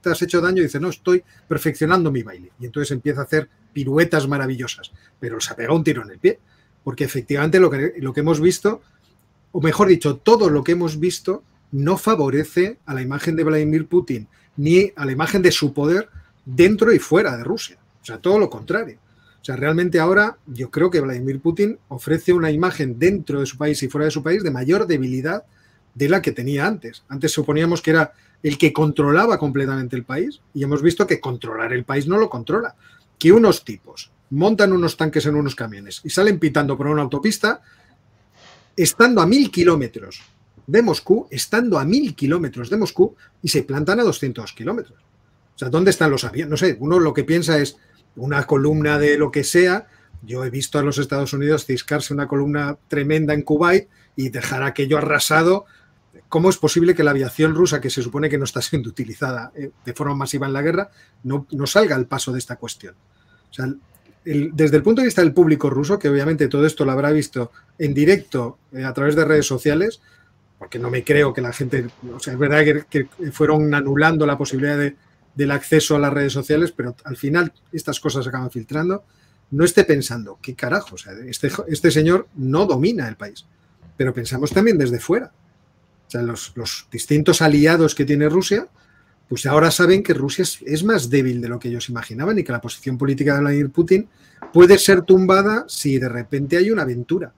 te has hecho daño, dice, no, estoy perfeccionando mi baile. Y entonces empieza a hacer piruetas maravillosas, pero se ha pegado un tiro en el pie, porque efectivamente lo que, lo que hemos visto, o mejor dicho, todo lo que hemos visto no favorece a la imagen de Vladimir Putin ni a la imagen de su poder dentro y fuera de Rusia. O sea, todo lo contrario. O sea, realmente ahora yo creo que Vladimir Putin ofrece una imagen dentro de su país y fuera de su país de mayor debilidad de la que tenía antes. Antes suponíamos que era el que controlaba completamente el país y hemos visto que controlar el país no lo controla. Que unos tipos montan unos tanques en unos camiones y salen pitando por una autopista estando a mil kilómetros de Moscú, estando a mil kilómetros de Moscú y se plantan a 200 kilómetros. O sea, ¿dónde están los aviones? No sé, uno lo que piensa es, una columna de lo que sea. Yo he visto a los Estados Unidos ciscarse una columna tremenda en Kuwait y dejar aquello arrasado. ¿Cómo es posible que la aviación rusa, que se supone que no está siendo utilizada eh, de forma masiva en la guerra, no, salga al paso de esta cuestión? O sea, desde el punto de vista del público ruso, que obviamente todo esto lo habrá visto en directo eh, a través de redes sociales, porque no me creo que la gente, o sea, es verdad que fueron anulando la posibilidad de, del acceso a las redes sociales, pero al final estas cosas acaban filtrando, no esté pensando, ¿qué carajo? O sea, este, este señor no domina el país, pero pensamos también desde fuera. O sea, los, distintos aliados que tiene Rusia, pues ahora saben que Rusia es, más débil de lo que ellos imaginaban y que la posición política de Vladimir Putin puede ser tumbada si de repente hay una aventura.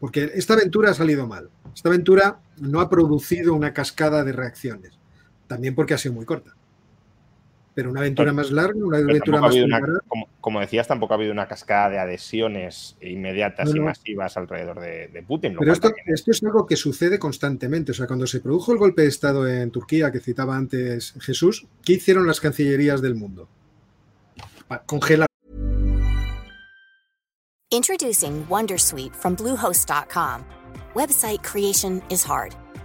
Porque esta aventura ha salido mal. Esta aventura no ha producido una cascada de reacciones. También porque ha sido muy corta. Pero una aventura más larga, una aventura más como, decías, tampoco ha habido una cascada de adhesiones inmediatas y masivas alrededor de, Putin. Pero esto, esto, es algo que sucede constantemente. O sea, cuando se produjo el golpe de Estado en Turquía, que citaba antes Jesús, ¿qué hicieron las cancillerías del mundo? Congelar. Introducing Wondersuite from Bluehost.com. Website creation is hard.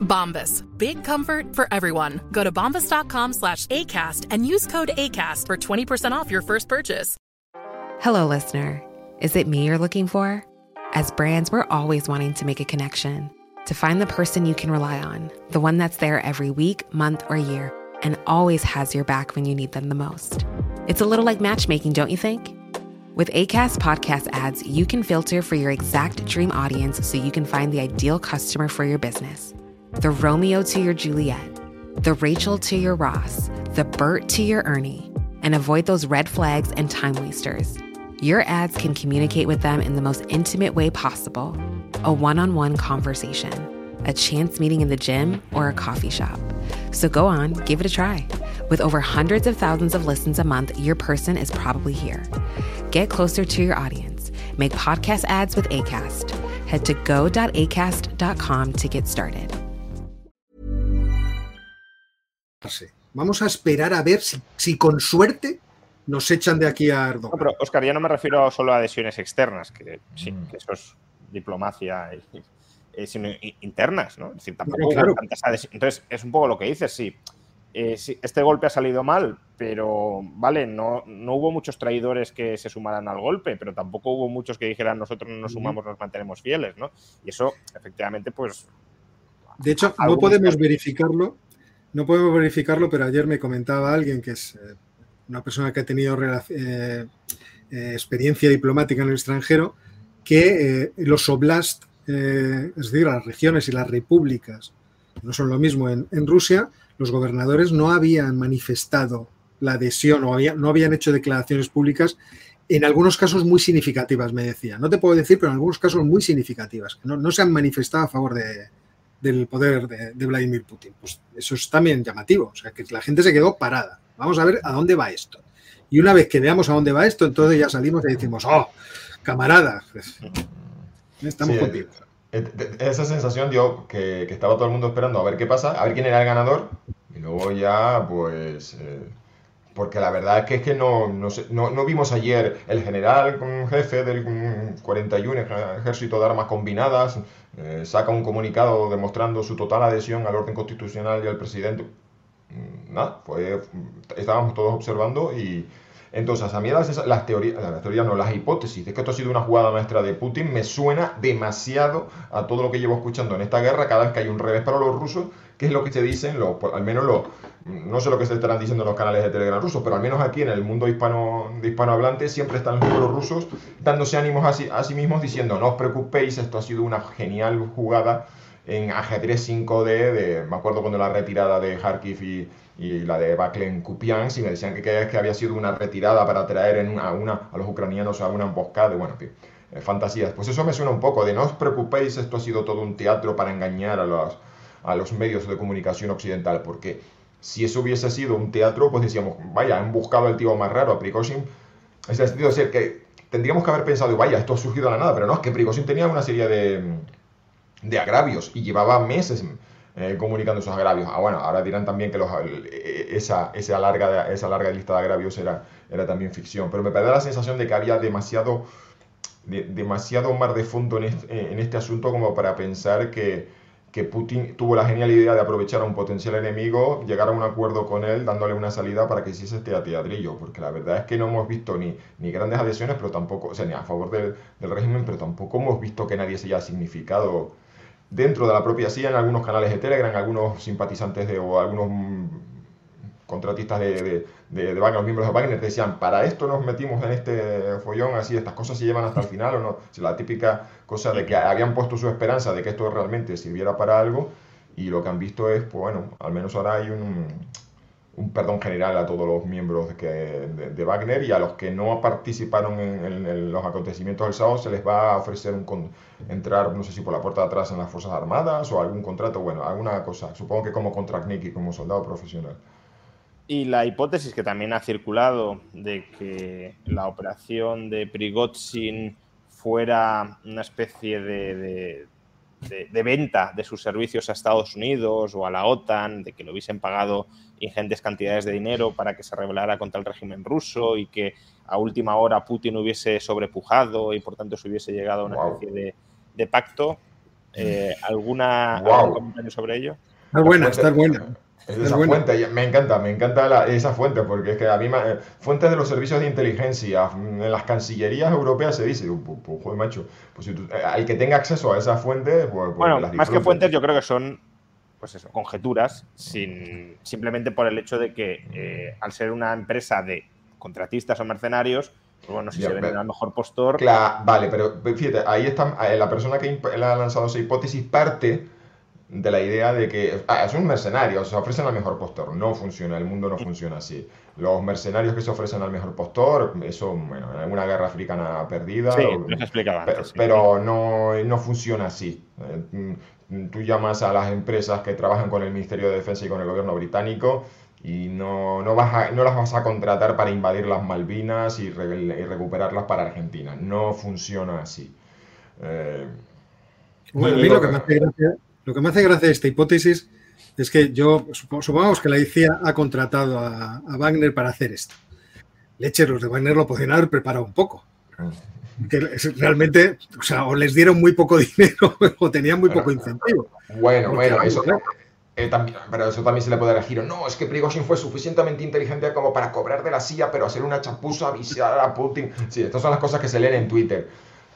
Bombas. Big comfort for everyone. Go to bombas.com slash ACAST and use code ACAST for 20% off your first purchase. Hello, listener. Is it me you're looking for? As brands, we're always wanting to make a connection. To find the person you can rely on, the one that's there every week, month, or year, and always has your back when you need them the most. It's a little like matchmaking, don't you think? With ACAST podcast ads, you can filter for your exact dream audience so you can find the ideal customer for your business. The Romeo to your Juliet, the Rachel to your Ross, the Bert to your Ernie, and avoid those red flags and time wasters. Your ads can communicate with them in the most intimate way possible a one on one conversation, a chance meeting in the gym, or a coffee shop. So go on, give it a try. With over hundreds of thousands of listens a month, your person is probably here. Get closer to your audience. Make podcast ads with ACAST. Head to go.acast.com to get started. Vamos a esperar a ver si, si con suerte nos echan de aquí a Erdogan. No, pero Oscar, ya no me refiero solo a adhesiones externas, que sí, que eso es diplomacia, y- eh, sino internas, ¿no? Es decir, tampoco No, hubo claro. tantas adhesi- Entonces, es un poco lo que dices, sí. Eh, sí, Este golpe ha salido mal, pero vale, no, no hubo muchos traidores que se sumaran al golpe, pero tampoco hubo muchos que dijeran nosotros no nos sumamos, nos mantenemos fieles, ¿no? Y eso, efectivamente, pues De hecho, no podemos casos. verificarlo, no podemos verificarlo, pero ayer me comentaba alguien que es eh, una persona que ha tenido eh, eh, experiencia diplomática en el extranjero, que los oblast, es decir, las regiones y las repúblicas, no son lo mismo en, Rusia, los gobernadores no habían manifestado la adhesión o había- no habían hecho declaraciones públicas, en algunos casos muy significativas, me decía. No te puedo decir, pero en algunos casos muy significativas, no, no se han manifestado a favor de, del poder de, de Vladimir Putin. Pues eso es también llamativo, o sea, que la gente se quedó parada. Vamos a ver a dónde va esto. Y una vez que veamos a dónde va esto, entonces ya salimos y decimos, oh, camaradas, pues, estamos Sí, contigo. eh, eh, Esa sensación dio que, que estaba todo el mundo esperando a ver qué pasa, a ver quién era el ganador, y luego ya, pues. eh, porque la verdad es que, es que no, no, sé- no, no vimos ayer el general mm, jefe del mm, 41 ej- Ejército de Armas Combinadas eh, saca un comunicado demostrando su total adhesión al orden constitucional y al presidente. Mm, Nada, fue, estábamos todos observando y entonces a mí las, las teorías, las teorías no, las hipótesis de que esto ha sido una jugada maestra de Putin me suena demasiado a todo lo que llevo escuchando en esta guerra cada vez que hay un revés para los rusos, que es lo que se dicen, lo, al menos lo, no sé lo que se estarán diciendo en los canales de Telegram rusos, pero al menos aquí en el mundo hispano, de hispanohablante siempre están los rusos dándose ánimos a sí, a sí mismos diciendo no os preocupéis, esto ha sido una genial jugada en ajedrez 5D, de, me acuerdo cuando la retirada de Kharkiv y, la de Baklen Kupiansk, y me decían que, que, que había sido una retirada para traer a, una, a los ucranianos a una emboscada, bueno, en fin, eh, fantasías. Pues eso me suena un poco de no os preocupéis, esto ha sido todo un teatro para engañar a los, a los medios de comunicación occidental, porque si eso hubiese sido un teatro, pues decíamos, vaya, han buscado al tío más raro, a Prigozhin, es decir, que tendríamos que haber pensado, vaya, esto ha surgido de la nada, pero no, es que Prigozhin tenía una serie de de agravios y llevaba meses eh, comunicando esos agravios. Ah, bueno, ahora dirán también que eh, esa, esa, larga, esa larga lista de agravios era, era también ficción, pero me da la sensación de que había demasiado, de, demasiado mar de fondo en este, asunto como para pensar que, que Putin tuvo la genial idea de aprovechar a un potencial enemigo, llegar a un acuerdo con él, dándole una salida para que hiciese este teatrillo, porque la verdad es que no hemos visto ni, ni grandes adhesiones, pero tampoco, o sea, ni a favor del, del régimen, pero tampoco hemos visto que nadie se haya significado dentro de la propia CIA, en algunos canales de Telegram, algunos simpatizantes de, o algunos contratistas de, de, de, Wagner, miembros de Wagner, decían, para esto nos metimos en este follón, así, estas cosas se llevan hasta el final, o no, sea, la típica cosa de que habían puesto su esperanza de que esto realmente sirviera para algo, y lo que han visto es, pues bueno, al menos ahora hay un, un perdón general a todos los miembros que, de, de, Wagner y a los que no participaron en, los acontecimientos del sábado se les va a ofrecer un entrar, no sé si por la puerta de atrás en las Fuerzas Armadas o algún contrato, bueno, alguna cosa, supongo que como contracnicky, como soldado profesional. Y la hipótesis que también ha circulado de que la operación de Prigozhin fuera una especie de, de, de, de, venta de sus servicios a Estados Unidos o a la OTAN, de que lo hubiesen pagado ingentes cantidades de dinero para que se rebelara contra el régimen ruso y que a última hora Putin hubiese sobrepujado y por tanto se hubiese llegado a una wow. especie de, pacto. Eh, ¿alguna, wow. ¿Algún comentario sobre ello? Está buena, está buena. Esa fuente, me encanta, me encanta la, esa fuente, porque es que a mí, me, fuentes de los servicios de inteligencia, en las cancillerías europeas se dice, pues, pues, joder, macho, pues si tú, al que tenga acceso a esa fuente, pues, bueno, las más que fuentes, yo creo que son, pues eso, conjeturas, sin, simplemente por el hecho de que eh, al ser una empresa de contratistas o mercenarios, pues bueno, si se venden pero- al mejor postor, Cla- vale, pero fíjate, ahí está eh, la persona que imp- ha lanzado esa hipótesis parte de la idea de que ah, es un mercenario, se ofrecen al mejor postor. No funciona, el mundo no funciona así. Los mercenarios que se ofrecen al mejor postor, eso, bueno, en alguna guerra africana perdida. sí, o- explicado pero, antes. sí. pero no, no funciona así. Eh, Tú llamas a las empresas que trabajan con el Ministerio de Defensa y con el gobierno británico y no, no, vas a- no las vas a contratar para invadir las Malvinas y, re- y recuperarlas para Argentina. No funciona así. Eh, Bueno, a mí lo que, me hace gracia, lo que me hace gracia esta hipótesis es que yo, supo- supongamos que la ICIA ha contratado a, a Wagner para hacer esto. Lecheros de Wagner lo podrían haber preparado un poco. Que es- realmente, o sea, o les dieron muy poco dinero o tenían muy poco incentivo. Bueno, Porque, bueno, eso, claro, eh, también, pero eso también se le puede dar giro. No, es que Prigozhin fue suficientemente inteligente como para cobrar de la silla, pero hacer una chapuza, avisar a Putin. Sí, estas son las cosas que se leen en Twitter.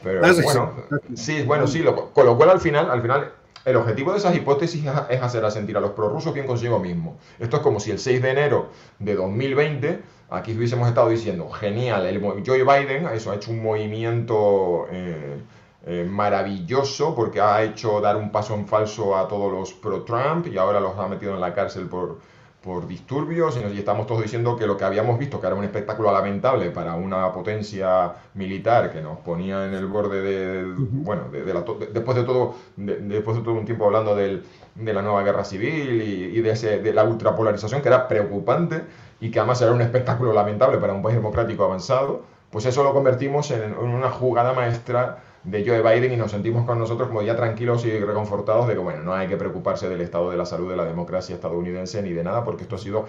Pero Ah, bueno, sí. sí, bueno, sí, lo- con lo cual al final, al final, el objetivo de esas hipótesis es- hacer sentir a los prorrusos bien consigo mismo. Esto es como si el 6 de enero de 2020 aquí hubiésemos estado diciendo, genial, el, Joe Biden eso, ha hecho un movimiento eh, eh, maravilloso porque ha hecho dar un paso en falso a todos los pro-Trump y ahora los ha metido en la cárcel por, por disturbios y, estamos todos diciendo que lo que habíamos visto, que era un espectáculo lamentable para una potencia militar que nos ponía en el borde de, bueno, de, de la to- después de todo, de- después de todo un tiempo hablando del- de la nueva guerra civil y, y de, ese, de la ultrapolarización que era preocupante y que además era un espectáculo lamentable para un país democrático avanzado, pues eso lo convertimos en, en una jugada maestra de Joe Biden y nos sentimos con nosotros como ya tranquilos y reconfortados de que, bueno, no hay que preocuparse del estado de la salud de la democracia estadounidense ni de nada, porque esto ha sido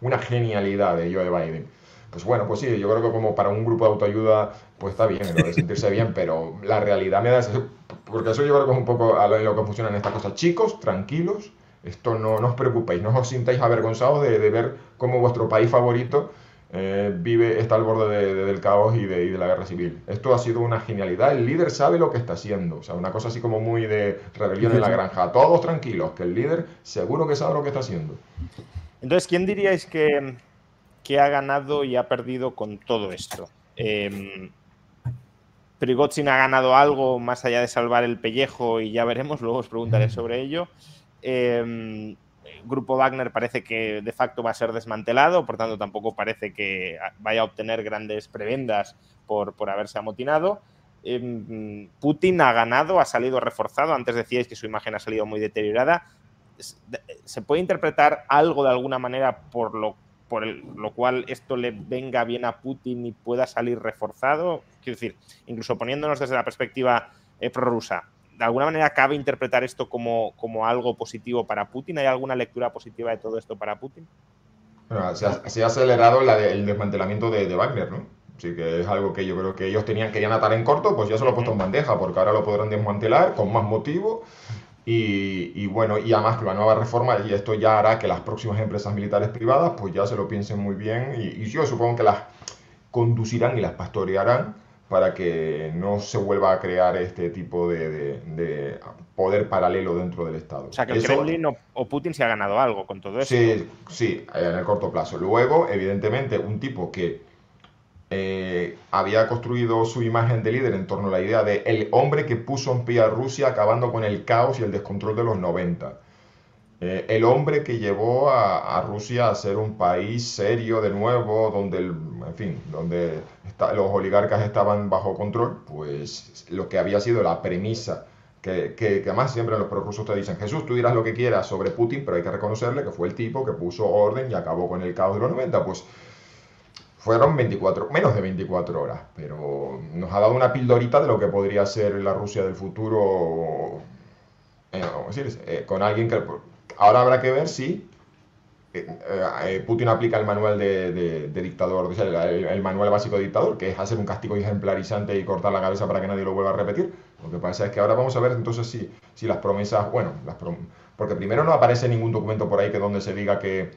una genialidad de Joe Biden. Pues bueno, pues sí, yo creo que como para un grupo de autoayuda, pues está bien, lo de sentirse bien, pero la realidad me da... Porque eso yo creo que es un poco a lo, que funcionan estas cosas. Chicos, tranquilos, esto no, no os preocupéis, no os sintáis avergonzados de, de ver cómo vuestro país favorito eh, vive, está al borde de- de- del caos y de, y de la guerra civil. Esto ha sido una genialidad. El líder sabe lo que está haciendo. O sea, una cosa así como muy de rebelión en la granja. Todos tranquilos, que el líder seguro que sabe lo que está haciendo. Entonces, ¿quién diríais que, que ha ganado y ha perdido con todo esto? Eh, Prigozhin ha ganado algo más allá de salvar el pellejo y ya veremos, luego os preguntaré sobre ello. Eh, el grupo Wagner parece que de facto va a ser desmantelado, por tanto tampoco parece que vaya a obtener grandes prebendas por, por haberse amotinado. Eh, Putin ha ganado, ha salido reforzado, antes decíais que su imagen ha salido muy deteriorada. ¿Se puede interpretar algo de alguna manera por lo, por el- lo cual esto le venga bien a Putin y pueda salir reforzado? Quiero decir, incluso poniéndonos desde la perspectiva eh, prorrusa, ¿de alguna manera cabe interpretar esto como, como algo positivo para Putin? ¿Hay alguna lectura positiva de todo esto para Putin? Bueno, se, ha, se ha acelerado la de- el desmantelamiento de, de Wagner, ¿no? Así que es algo que yo creo que ellos tenían, querían atar en corto, pues ya se lo he puesto en bandeja, porque ahora lo podrán desmantelar con más motivo. Y, y bueno, y además con la nueva reforma, y esto ya hará que las próximas empresas militares privadas, pues ya se lo piensen muy bien. Y, y yo supongo que las conducirán y las pastorearán para que no se vuelva a crear este tipo de, de- de poder paralelo dentro del Estado. O sea, que el Eso- Kremlin o, o Putin se ha ganado algo con todo esto. Sí, sí, en el corto plazo. Luego, evidentemente, un tipo que eh, había construido su imagen de líder en torno a la idea de el hombre que puso en pie a Rusia acabando con el caos y el descontrol de los 90. Eh, el hombre que llevó a, a Rusia a ser un país serio de nuevo, donde, el- en fin, donde está- los oligarcas estaban bajo control, pues lo que había sido la premisa, que, que, además siempre los prorrusos te dicen, Jesús, tú dirás lo que quieras sobre Putin, pero hay que reconocerle que fue el tipo que puso orden y acabó con el caos de los 90, pues fueron 24, menos de 24 horas, pero nos ha dado una pildorita de lo que podría ser la Rusia del futuro, eh, decir, eh, con alguien que... Ahora habrá que ver si eh, eh, Putin aplica el manual de, dictador, o sea, el, manual básico de dictador, que es hacer un castigo ejemplarizante y cortar la cabeza para que nadie lo vuelva a repetir. Lo que pasa es que ahora vamos a ver entonces si, las promesas, bueno, las prom- porque primero no aparece ningún documento por ahí que donde se diga que,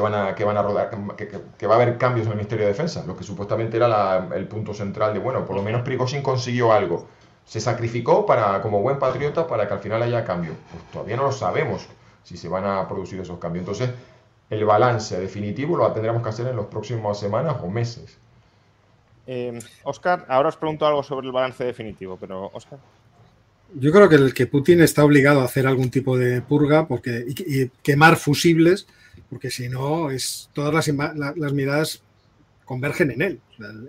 van a, rodar, que, va a haber cambios en el Ministerio de Defensa, lo que supuestamente era el punto central de, bueno, por lo menos Prigozhin consiguió algo. Se sacrificó para, como buen patriota para que al final haya cambio. Pues todavía no lo sabemos si se van a producir esos cambios. Entonces, el balance definitivo lo tendremos que hacer en las próximas semanas o meses. Oscar, ahora os pregunto algo sobre el balance definitivo, pero Oscar. Yo creo que el que Putin está obligado a hacer algún tipo de purga porque, y, quemar fusibles, porque si no, es, todas las, las, miradas convergen en él.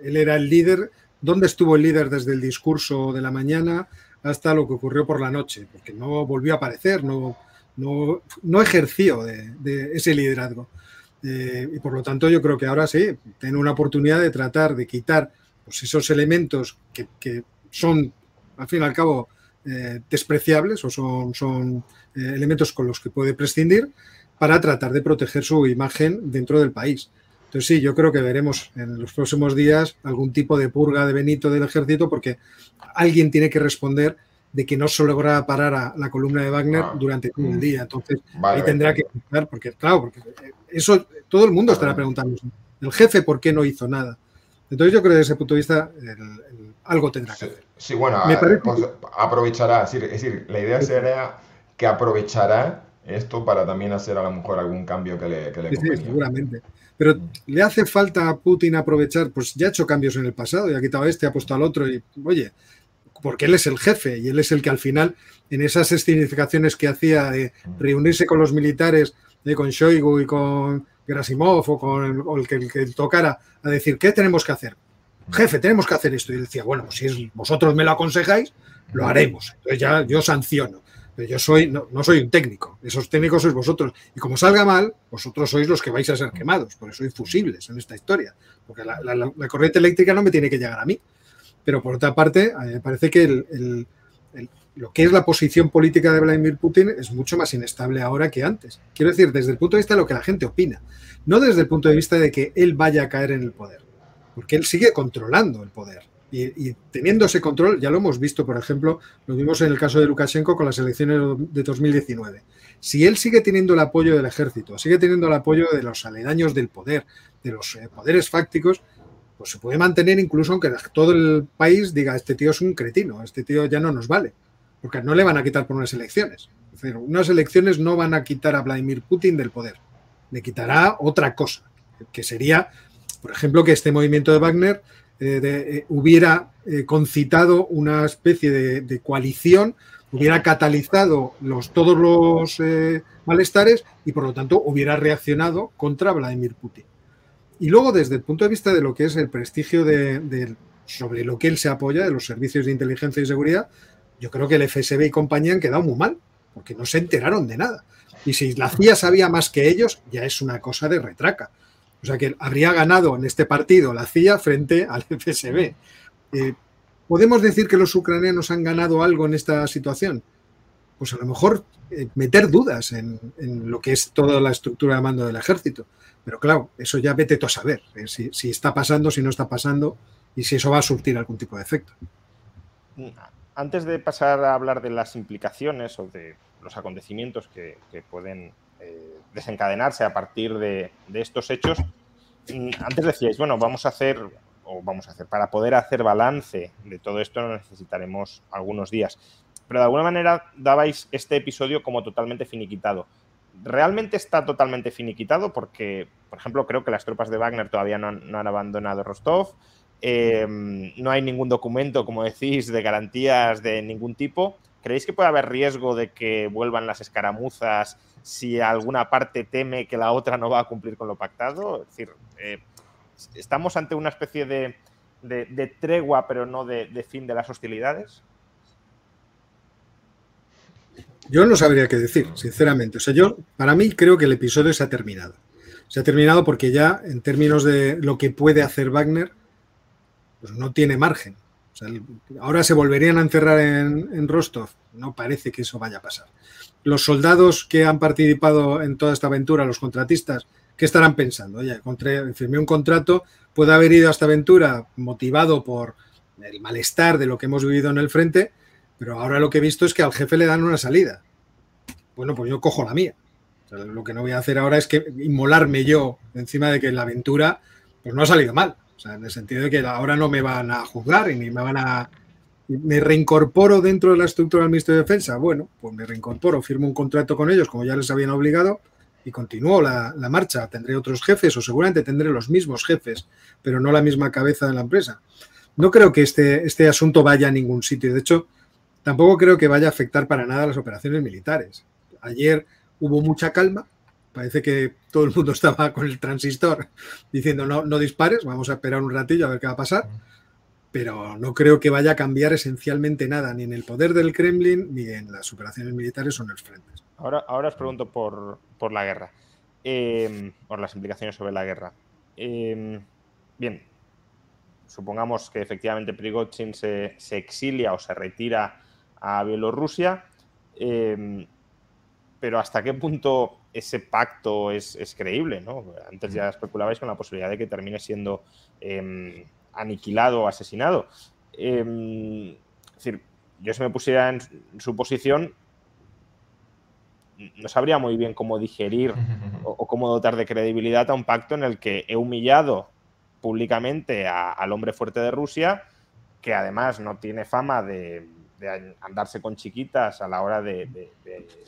él era el líder. ¿Dónde estuvo el líder desde el discurso de la mañana hasta lo que ocurrió por la noche? Porque no volvió a aparecer, no, no, ejerció de, ese liderazgo. Eh, y por lo tanto, yo creo que ahora sí, tiene una oportunidad de tratar de quitar pues, esos elementos que, que son, al fin y al cabo, eh, despreciables o son, son eh, elementos con los que puede prescindir para tratar de proteger su imagen dentro del país. Entonces sí, yo creo que veremos en los próximos días algún tipo de purga de Benito del ejército porque alguien tiene que responder de que no se logra parar a la columna de Wagner ah, durante todo el mm. día. Entonces ahí tendrá que estar, porque claro, porque eso todo el mundo estará preguntando. El jefe, ¿por qué no hizo nada? Entonces yo creo que desde ese punto de vista algo tendrá que hacer. Sí, bueno, pues, aprovechará, es decir, la idea sería que aprovechará esto para también hacer a lo mejor algún cambio que le, que sí, seguramente. Pero le hace falta a Putin aprovechar, pues ya ha hecho cambios en el pasado, ya ha quitado a este, ha puesto al otro y, oye, porque él es el jefe y él es el que al final, en esas escenificaciones que hacía de reunirse con los militares, de con Shoigu y con Grasimov o con el, que, tocara, a decir, ¿qué tenemos que hacer? jefe, tenemos que hacer esto. Y él decía, bueno, pues si vosotros me lo aconsejáis, lo haremos. Entonces ya yo sanciono. Pero yo soy, no, soy un técnico, esos técnicos sois vosotros. Y como salga mal, vosotros sois los que vais a ser quemados, porque sois fusibles en esta historia. Porque la, corriente eléctrica no me tiene que llegar a mí. Pero por otra parte, me parece que lo que es la posición política de Vladimir Putin es mucho más inestable ahora que antes. Quiero decir, desde el punto de vista de lo que la gente opina, no desde el punto de vista de que él vaya a caer en el poder porque él sigue controlando el poder. Y, teniendo ese control, ya lo hemos visto, por ejemplo, lo vimos en el caso de Lukashenko con las elecciones de 2019. Si él sigue teniendo el apoyo del ejército, sigue teniendo el apoyo de los aledaños del poder, de los eh, poderes fácticos, pues se puede mantener incluso aunque todo el país diga, este tío es un cretino, este tío ya no nos vale, porque no le van a quitar por unas elecciones. Es unas elecciones no van a quitar a Vladimir Putin del poder, le quitará otra cosa, que sería por ejemplo, que este movimiento de Wagner eh, eh, hubiera eh, concitado una especie de, coalición, hubiera catalizado los, todos los malestares y por lo tanto hubiera reaccionado contra Vladimir Putin. Y luego, desde el punto de vista de lo que es el prestigio de, sobre lo que él se apoya, de los servicios de inteligencia y seguridad, yo creo que el FSB y compañía han quedado muy mal, porque no se enteraron de nada. Y si la CIA sabía más que ellos, ya es una cosa de retraca. O sea que habría ganado en este partido la CIA frente al FSB. Eh, ¿Podemos decir que los ucranianos han ganado algo en esta situación? Pues a lo mejor eh, meter dudas en, lo que es toda la estructura de mando del ejército. Pero claro, eso ya vete tú a saber eh, si, está pasando, si no está pasando y si eso va a surtir algún tipo de efecto. Antes de pasar a hablar de las implicaciones o de los acontecimientos que pueden eh, desencadenarse a partir de, estos hechos. Mm, antes decíais, bueno, vamos a hacer, o vamos a hacer, para poder hacer balance de todo esto necesitaremos algunos días. Pero de alguna manera dabais este episodio como totalmente finiquitado. ¿Realmente está totalmente finiquitado? Porque, por ejemplo, creo que las tropas de Wagner todavía no han, abandonado Rostov. Eh, no hay ningún documento, como decís, de garantías de ningún tipo. ¿Creéis que puede haber riesgo de que vuelvan las escaramuzas si alguna parte teme que la otra no va a cumplir con lo pactado? Es decir, eh, ¿estamos ante una especie de, tregua, pero no de, fin de las hostilidades? Yo no sabría qué decir, sinceramente. O sea, yo, para mí, creo que el episodio se ha terminado. Se ha terminado porque ya, en términos de lo que puede hacer Wagner, pues no tiene margen ahora se volverían a encerrar en, Rostov. No parece que eso vaya a pasar. Los soldados que han participado en toda esta aventura, los contratistas, ¿qué estarán pensando? Oye, firmé un contrato, puede haber ido a esta aventura motivado por el malestar de lo que hemos vivido en el frente, pero ahora lo que he visto es que al jefe le dan una salida. Bueno, pues yo cojo la mía. lo que no voy a hacer ahora es que inmolarme yo encima de que la aventura pues no ha salido mal en el sentido de que ahora no me van a juzgar y ni me van a... ¿Me reincorporo dentro de la estructura del Ministerio de Defensa? Bueno, pues me reincorporo, firmo un contrato con ellos, como ya les habían obligado, y continuó la, la, marcha. Tendré otros jefes o seguramente tendré los mismos jefes, pero no la misma cabeza de la empresa. No creo que este, este asunto vaya a ningún sitio. De hecho, tampoco creo que vaya a afectar para nada a las operaciones militares. Ayer hubo mucha calma. Parece que todo el mundo estaba con el transistor diciendo no, no dispares, vamos a esperar un ratillo a ver qué va a pasar. Pero no creo que vaya a cambiar esencialmente nada, ni en el poder del Kremlin, ni en las operaciones militares o en los frentes. Ahora, ahora os pregunto por, por la guerra, eh, por las implicaciones sobre la guerra. Eh, bien, supongamos que efectivamente Prigozhin se, se, exilia o se retira a Bielorrusia, eh, pero ¿hasta qué punto ese pacto es, es, creíble? ¿no? Antes ya especulabais con la posibilidad de que termine siendo eh, aniquilado o asesinado. Eh, es decir, yo si me pusiera en su posición, no sabría muy bien cómo digerir o, o, cómo dotar de credibilidad a un pacto en el que he humillado públicamente a, al hombre fuerte de Rusia, que además no tiene fama de, de andarse con chiquitas a la hora de,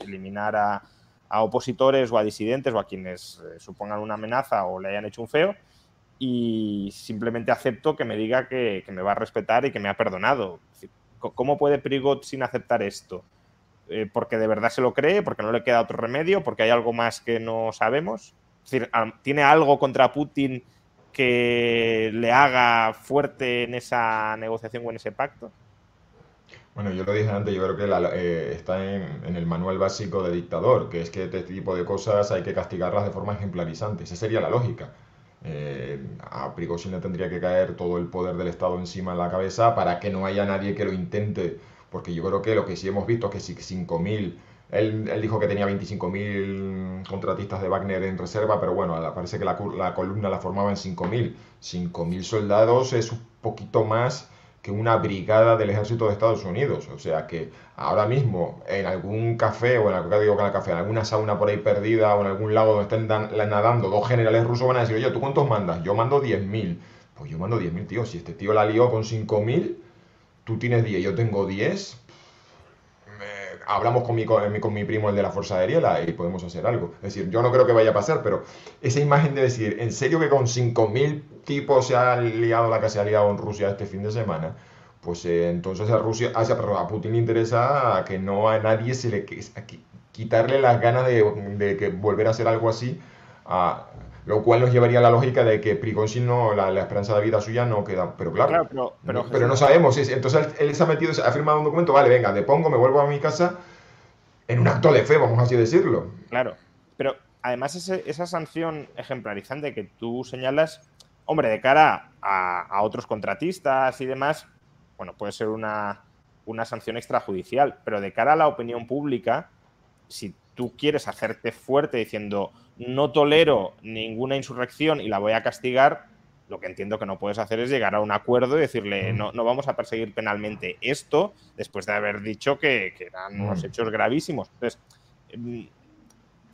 eliminar a, a, opositores o a disidentes o a quienes eh, supongan una amenaza o le hayan hecho un feo, y simplemente acepto que me diga que, me va a respetar y que me ha perdonado. ¿Cómo puede Prigot sin aceptar esto? Eh, ¿Porque de verdad se lo cree? ¿Porque no le queda otro remedio? ¿Porque hay algo más que no sabemos? ¿tiene algo contra Putin que le haga fuerte en esa negociación o en ese pacto? Bueno, yo lo dije antes, yo creo que la, eh, está en, en, el manual básico de dictador, que es que este tipo de cosas hay que castigarlas de forma ejemplarizante. Esa sería la lógica. Eh, a Prigozhin le tendría que caer todo el poder del Estado encima en la cabeza para que no haya nadie que lo intente, porque yo creo que lo que sí hemos visto es que si 5.000, él, él, dijo que tenía 25.000 contratistas de Wagner en reserva, pero bueno, parece que la, la columna la formaban 5.000. 5.000 soldados es un poquito más que una brigada del ejército de Estados Unidos. O sea que ahora mismo en algún café o en algún digo en el café, en alguna sauna por ahí perdida o en algún lago donde estén nadando dos generales rusos van a decir, oye, ¿tú cuántos mandas? Yo mando 10.000. Pues yo mando 10.000, tío. Si este tío la lió con 5.000, tú tienes 10, yo tengo 10. hablamos con mi, con mi, con, mi, primo, el de la Fuerza Aérea, y podemos hacer algo. Es decir, yo no creo que vaya a pasar, pero esa imagen de decir, ¿en serio que con 5.000 tipos se ha liado la que se ha liado en Rusia este fin de semana? Pues eh, entonces a Rusia, a, a Putin le interesa que no a nadie se le a quitarle las ganas de, de, que volver a hacer algo así, a, lo cual nos llevaría a la lógica de que Prigozhin no, la, la, esperanza de vida suya no queda. Pero claro, claro pero, pero, no, pero, no, sabemos. Entonces él, él, se ha metido, ha firmado un documento, vale, venga, depongo, me vuelvo a mi casa en un acto de fe, vamos así decirlo. Claro, pero además ese, esa sanción ejemplarizante que tú señalas, hombre, de cara a, a otros contratistas y demás, bueno, puede ser una, una sanción extrajudicial, pero de cara a la opinión pública, si tú quieres hacerte fuerte diciendo no tolero ninguna insurrección y la voy a castigar, lo que entiendo que no puedes hacer es llegar a un acuerdo y decirle no, no vamos a perseguir penalmente esto después de haber dicho que, que eran unos hechos gravísimos. Entonces,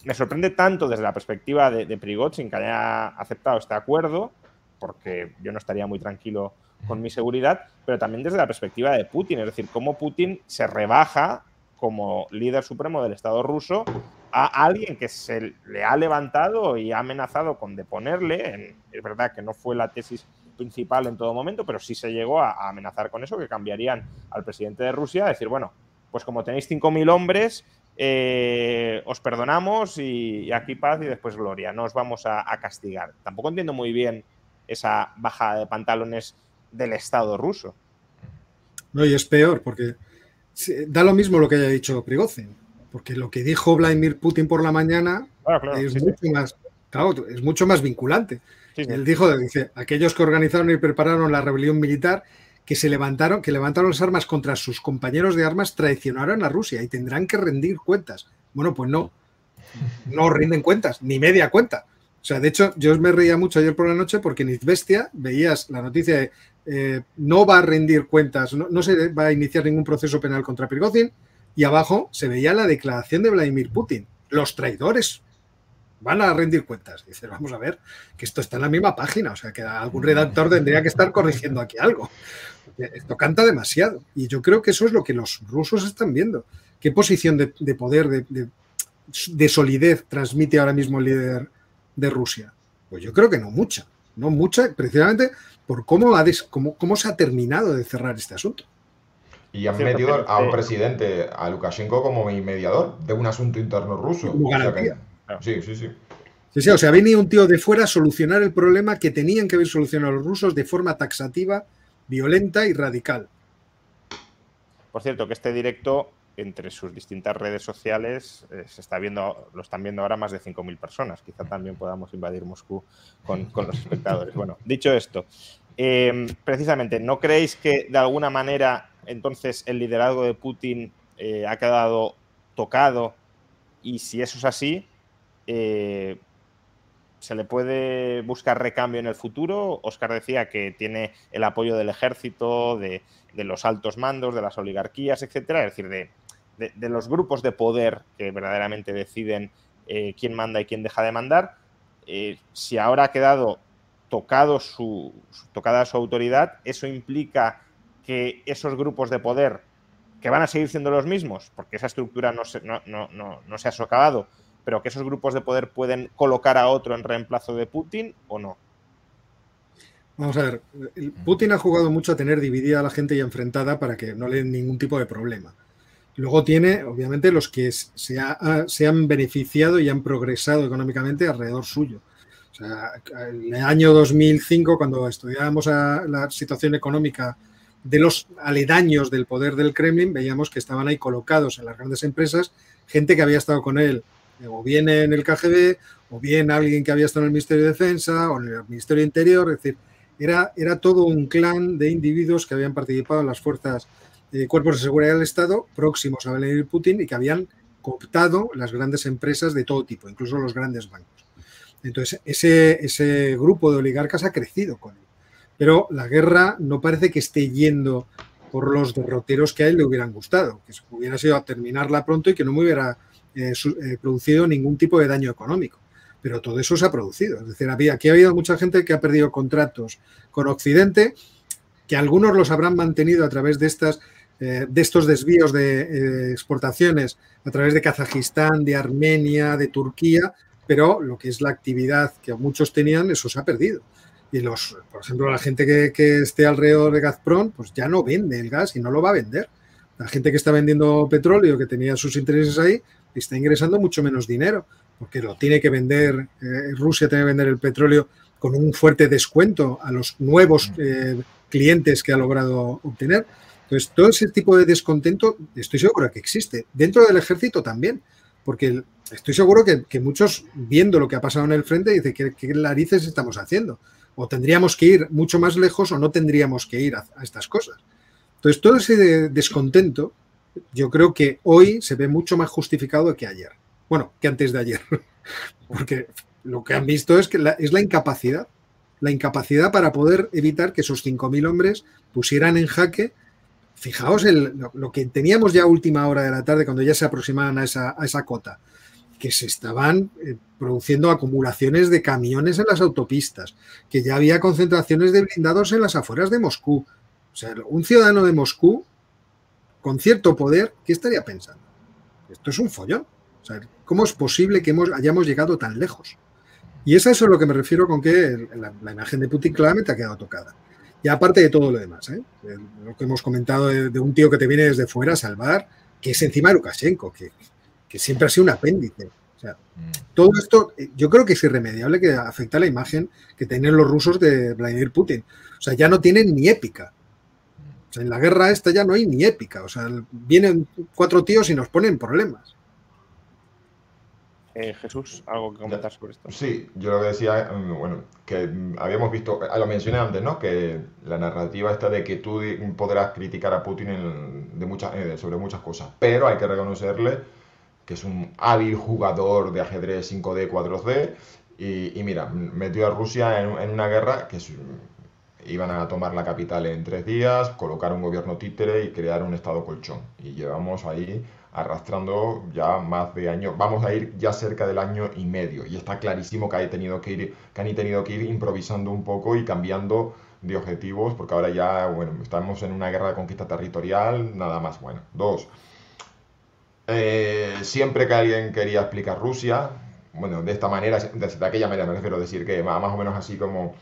me sorprende tanto desde la perspectiva de, de Prigozhin que haya aceptado este acuerdo, porque yo no estaría muy tranquilo con mi seguridad, pero también desde la perspectiva de Putin, es decir, cómo Putin se rebaja como líder supremo del Estado ruso a alguien que se le ha levantado y ha amenazado con deponerle. Es verdad que no fue la tesis principal en todo momento, pero sí se llegó a, a amenazar con eso, que cambiarían al presidente de Rusia, a decir, bueno, pues como tenéis 5.000 hombres, eh, os perdonamos y, y, aquí paz y después gloria, no os vamos a, a castigar. Tampoco entiendo muy bien esa bajada de pantalones del Estado ruso. No, y es peor, porque da lo mismo lo que haya dicho Prigozhin, porque lo que dijo Vladimir Putin por la mañana claro, claro, es, sí, mucho sí. Más, claro, es mucho más vinculante. Sí, Él dijo, dice, aquellos que organizaron y prepararon la rebelión militar, que se levantaron, que levantaron las armas contra sus compañeros de armas, traicionaron a Rusia y tendrán que rendir cuentas. Bueno, pues no, no rinden cuentas, ni media cuenta. O sea, de hecho, yo me reía mucho ayer por la noche porque en Izvestia veías la noticia de eh, no va a rendir cuentas, no, se va a iniciar ningún proceso penal contra Prigozhin y abajo se veía la declaración de Vladimir Putin. Los traidores van a rendir cuentas. Dice, vamos a ver, que esto está en la misma página, o sea, que algún redactor tendría que estar corrigiendo aquí algo. Esto canta demasiado y yo creo que eso es lo que los rusos están viendo. ¿Qué posición de, de poder, de, de de solidez transmite ahora mismo el líder de Rusia? Pues yo creo que no mucha, no mucha, precisamente por cómo, ha cómo, cómo se ha terminado de cerrar este asunto. Y han metido a un presidente, a Lukashenko, como mediador de un asunto interno ruso. sí, sí, sí. Sí, sí, o sea, ha venido un tío de fuera a solucionar el problema que tenían que haber solucionado los rusos de forma taxativa, violenta y radical. Por cierto, que este directo entre sus distintas redes sociales eh, se está viendo, lo están viendo ahora más de 5.000 personas. Quizá también podamos invadir Moscú con, los espectadores. Bueno, dicho esto, em, precisamente, ¿no creéis que de alguna manera entonces el liderazgo de Putin eh, ha quedado tocado? Y si eso es así, eh, ¿Se le puede buscar recambio en el futuro? Oscar decía que tiene el apoyo del ejército, de, los altos mandos, de las oligarquías, etcétera, es decir, de, los grupos de poder que verdaderamente deciden eh, quién manda y quién deja de mandar. Eh, si ahora ha quedado tocada su autoridad, eso implica que esos grupos de poder, que van a seguir siendo los mismos, porque esa estructura no se, no se ha socavado, pero que esos grupos de poder pueden colocar a otro en reemplazo de Putin o no. Vamos a ver, Putin ha jugado mucho a tener dividida a la gente y enfrentada para que no le den ningún tipo de problema. Luego tiene, obviamente, los que se, han beneficiado y han progresado económicamente alrededor suyo. En el año 2005, cuando estudiábamos la situación económica de los aledaños del poder del Kremlin, veíamos que estaban ahí colocados en las grandes empresas gente que había estado con él o bien en el KGB, o bien alguien que había estado en el Ministerio de Defensa, o en el Ministerio Interior, es decir, era, era todo un clan de individuos que habían participado en las fuerzas, de cuerpos de seguridad del Estado próximos a Vladimir Putin y que habían cooptado las grandes empresas de todo tipo, incluso los grandes bancos. Entonces, ese, ese grupo de oligarcas ha crecido con él. Pero la guerra no parece que esté yendo por los derroteros que a él le hubieran gustado, que hubiera sido a terminarla pronto y que no me hubiera eh, eh, producido ningún tipo de daño económico. Pero todo eso se ha producido. Es decir, aquí ha habido mucha gente que ha perdido contratos con Occidente, que algunos los habrán mantenido a través de, estas, eh, de estos desvíos de exportaciones, a través de Kazajistán, de Armenia, de Turquía, pero lo que es la actividad que muchos tenían, eso se ha perdido. Y los, por ejemplo, la gente que, que, esté alrededor de Gazprom, pues ya no vende el gas y no lo va a vender. La gente que está vendiendo petróleo, que tenía sus intereses ahí, está ingresando mucho menos dinero, porque lo tiene que vender, eh, Rusia tiene que vender el petróleo con un fuerte descuento a los nuevos mm. eh, clientes que ha logrado obtener. Entonces, todo ese tipo de descontento estoy seguro que existe. Dentro del ejército también, porque estoy seguro que, muchos, viendo lo que ha pasado en el frente, dicen, ¿qué, qué narices estamos haciendo? O tendríamos que ir mucho más lejos o no tendríamos que ir a, a estas cosas. Entonces, todo ese descontento yo creo que hoy se ve mucho más justificado que ayer. Bueno, que antes de ayer. Porque lo que han visto es que es la incapacidad. La incapacidad para poder evitar que esos 5.000 hombres pusieran en jaque. Fijaos lo, que teníamos ya a última hora de la tarde, cuando ya se aproximaban a esa, a esa cota, que se estaban eh, produciendo acumulaciones de camiones en las autopistas, que ya había concentraciones de blindados en las afueras de Moscú. O sea, un ciudadano de Moscú con cierto poder, ¿qué estaría pensando? Esto es un follón. ¿Cómo es posible que hemos, hayamos llegado tan lejos? Y es a eso a lo que me refiero con que la, imagen de Putin claramente ha quedado tocada. Y aparte de todo lo demás, ¿eh? lo que hemos comentado de, un tío que te viene desde fuera a salvar, que es encima de Lukashenko, que, que siempre ha sido un apéndice. O sea, mm. todo esto eh, yo creo que es irremediable que afecta a la imagen que tienen los rusos de Vladimir Putin. O sea, ya no tienen ni épica en la guerra esta ya no hay ni épica. O sea, vienen cuatro tíos y nos ponen problemas. Eh, Jesús, ¿algo que comentar sobre esto? Sí, yo lo que decía, mm, bueno, que habíamos visto, lo mencioné antes, ¿no? Que la narrativa está de que tú podrás criticar a Putin de muchas, eh, sobre muchas cosas, pero hay que reconocerle que es un hábil jugador de ajedrez 5D, 4D, y, mira, metió a Rusia en, una guerra que es iban a tomar la capital en tres días, colocar un gobierno títere y crear un estado colchón. Y llevamos ahí arrastrando ya más de año, vamos a ir ya cerca del año y medio. Y está clarísimo que, hay tenido que, ir, que han tenido que ir improvisando un poco y cambiando de objetivos, porque ahora ya, bueno, estamos en una guerra de conquista territorial, nada más. Bueno, dos. eh, siempre que alguien quería explicar Rusia, bueno, de esta manera, de, aquella manera me refiero a decir que más, o menos así como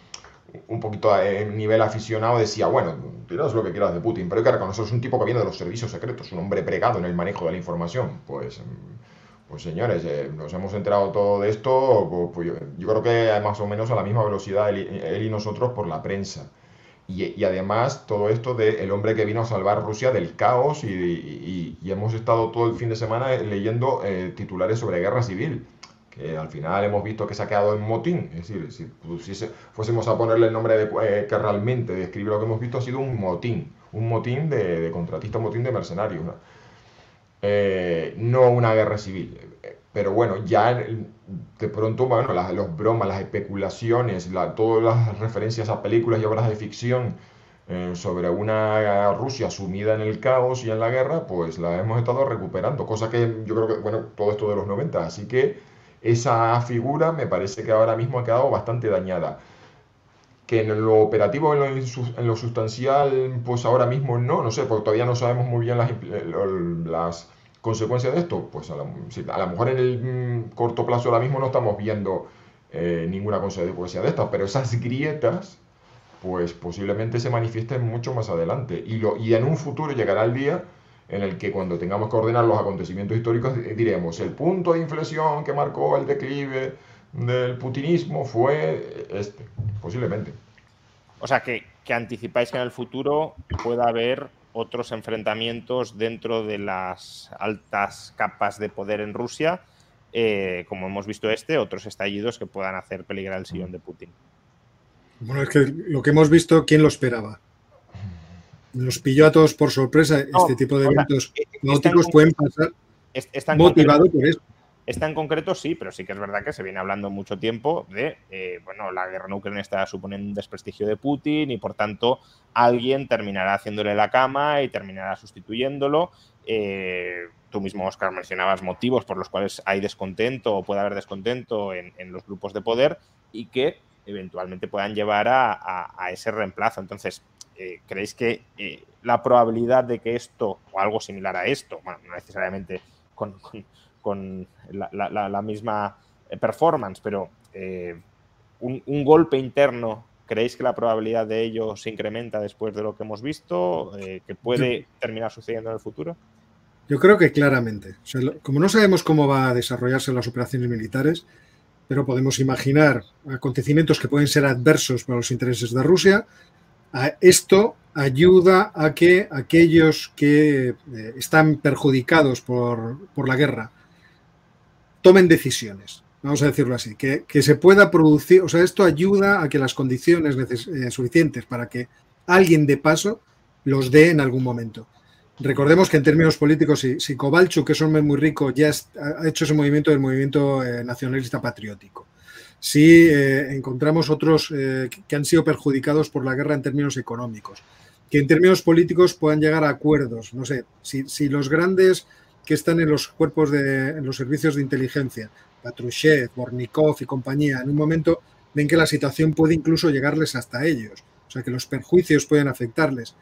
un poquito a nivel aficionado decía, bueno, dirás lo que quieras de Putin, pero hay que reconocer, es un tipo que viene de los servicios secretos, un hombre pregado en el manejo de la información. Pues, pues señores, eh, nos hemos enterado todo de esto, pues, pues yo, creo que más o menos a la misma velocidad él, y nosotros por la prensa. Y, además todo esto de el hombre que vino a salvar Rusia del caos y, hemos estado todo el fin de semana leyendo eh, titulares sobre guerra civil que al final hemos visto que se ha quedado en motín, es decir, si, fuésemos a ponerle el nombre de, eh, que realmente describe lo que hemos visto, ha sido un motín, un motín de, de contratistas, un motín de mercenarios, ¿no? Eh, no una guerra civil. Pero bueno, ya de pronto, bueno, las los bromas, las especulaciones, todas las referencias a películas y obras de ficción eh, sobre una Rusia sumida en el caos y en la guerra, pues la hemos estado recuperando, cosa que yo creo que, bueno, todo esto de los 90, así que esa figura me parece que ahora mismo ha quedado bastante dañada. Que en lo operativo, en lo, sustancial, pues ahora mismo no, no sé, porque todavía no sabemos muy bien las, las consecuencias de esto. Pues a, lo mejor en el mm, corto plazo ahora mismo no estamos viendo eh, ninguna consecuencia de estas, pero esas grietas, pues posiblemente se manifiesten mucho más adelante. Y, lo, y en un futuro llegará el día en el que cuando tengamos que ordenar los acontecimientos históricos diremos el punto de inflexión que marcó el declive del putinismo fue este, posiblemente. O sea, que, anticipáis que en el futuro pueda haber otros enfrentamientos dentro de las altas capas de poder en Rusia, eh, como hemos visto este, otros estallidos que puedan hacer peligrar el sillón de Putin. Bueno, es que lo que hemos visto, ¿quién lo esperaba? Nos pilló a todos por sorpresa. este tipo de eventos náuticos pueden pasar motivado por eso. Está en concreto, sí, pero sí que es verdad que se viene hablando mucho tiempo de, eh, bueno, la guerra en Ucrania está suponiendo un desprestigio de Putin y por tanto alguien terminará haciéndole la cama y terminará sustituyéndolo. Eh, tú mismo, Oscar, mencionabas motivos por los cuales hay descontento o puede haber descontento en, los grupos de poder y que eventualmente puedan llevar a, a ese reemplazo. Entonces, eh, ¿creéis que eh, la probabilidad de que esto, o algo similar a esto, bueno, no necesariamente con, la, misma eh, performance, pero un, golpe interno, ¿creéis que la probabilidad de ello se incrementa después de lo que hemos visto? ¿Que puede terminar sucediendo en el futuro? Yo creo que claramente. como no sabemos cómo va a desarrollarse las operaciones militares, pero podemos imaginar acontecimientos que pueden ser adversos para los intereses de Rusia, esto ayuda a que aquellos que eh, están perjudicados por, la guerra tomen decisiones, vamos a decirlo así, que, se pueda producir, o sea, esto ayuda a que las condiciones eh, suficientes para que alguien de paso los dé en algún momento. Recordemos que en términos políticos, si, si Kovalchuk, que es un hombre muy rico, ya ha hecho ese movimiento del movimiento eh, nacionalista patriótico si eh, encontramos otros eh, que han sido perjudicados por la guerra en términos económicos, que en términos políticos puedan llegar a acuerdos. No sé, si, los grandes que están en los cuerpos de los servicios de inteligencia, Patrushev, Bornikov y compañía, en un momento ven que la situación puede incluso llegarles hasta ellos, o sea que los perjuicios pueden afectarles.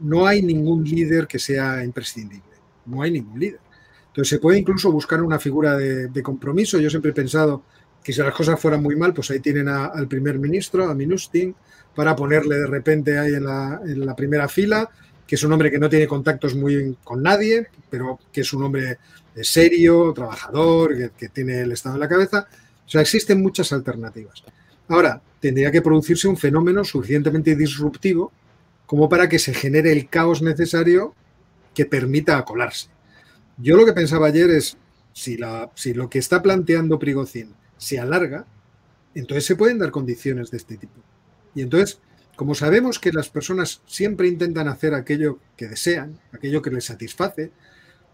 No hay ningún líder que sea imprescindible, no hay ningún líder. Entonces se puede incluso buscar una figura de, de compromiso. Yo siempre he pensado que si las cosas fueran muy mal, pues ahí tienen al primer ministro, a Minustin, para ponerle de repente ahí en la, primera fila, que es un hombre que no tiene contactos muy con nadie, pero que es un hombre serio, trabajador, que, tiene el Estado en la cabeza. O sea, existen muchas alternativas. Ahora, tendría que producirse un fenómeno suficientemente disruptivo como para que se genere el caos necesario que permita colarse. Yo lo que pensaba ayer es, si, lo que está planteando Prigozhin se alarga, entonces se pueden dar condiciones de este tipo. Y entonces, como sabemos que las personas siempre intentan hacer aquello que desean, aquello que les satisface,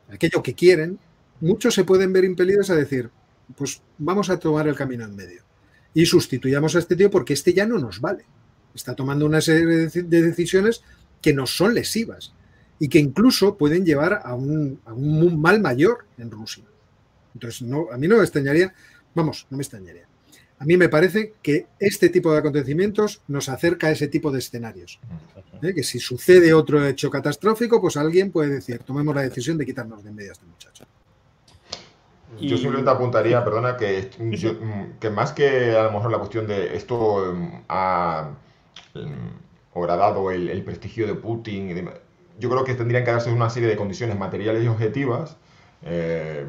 aquello que quieren, muchos se pueden ver impelidos a decir, pues vamos a tomar el camino en medio y sustituyamos a este tío porque este ya no nos vale. Está tomando una serie de decisiones que nos son lesivas y que incluso pueden llevar a un, mal mayor en Rusia. Entonces, a mí no me extrañaría Vamos, no me extrañaría. A mí me parece que este tipo de acontecimientos nos acerca a ese tipo de escenarios. ¿eh? Que si sucede otro hecho catastrófico, pues alguien puede decir, tomemos la decisión de quitarnos de en medio a este muchacho. Yo simplemente apuntaría, perdona, que, mm, que más que a lo mejor la cuestión de esto mm, ha horadado el, el prestigio de Putin, yo creo que tendrían que darse una serie de condiciones materiales y objetivas, eh,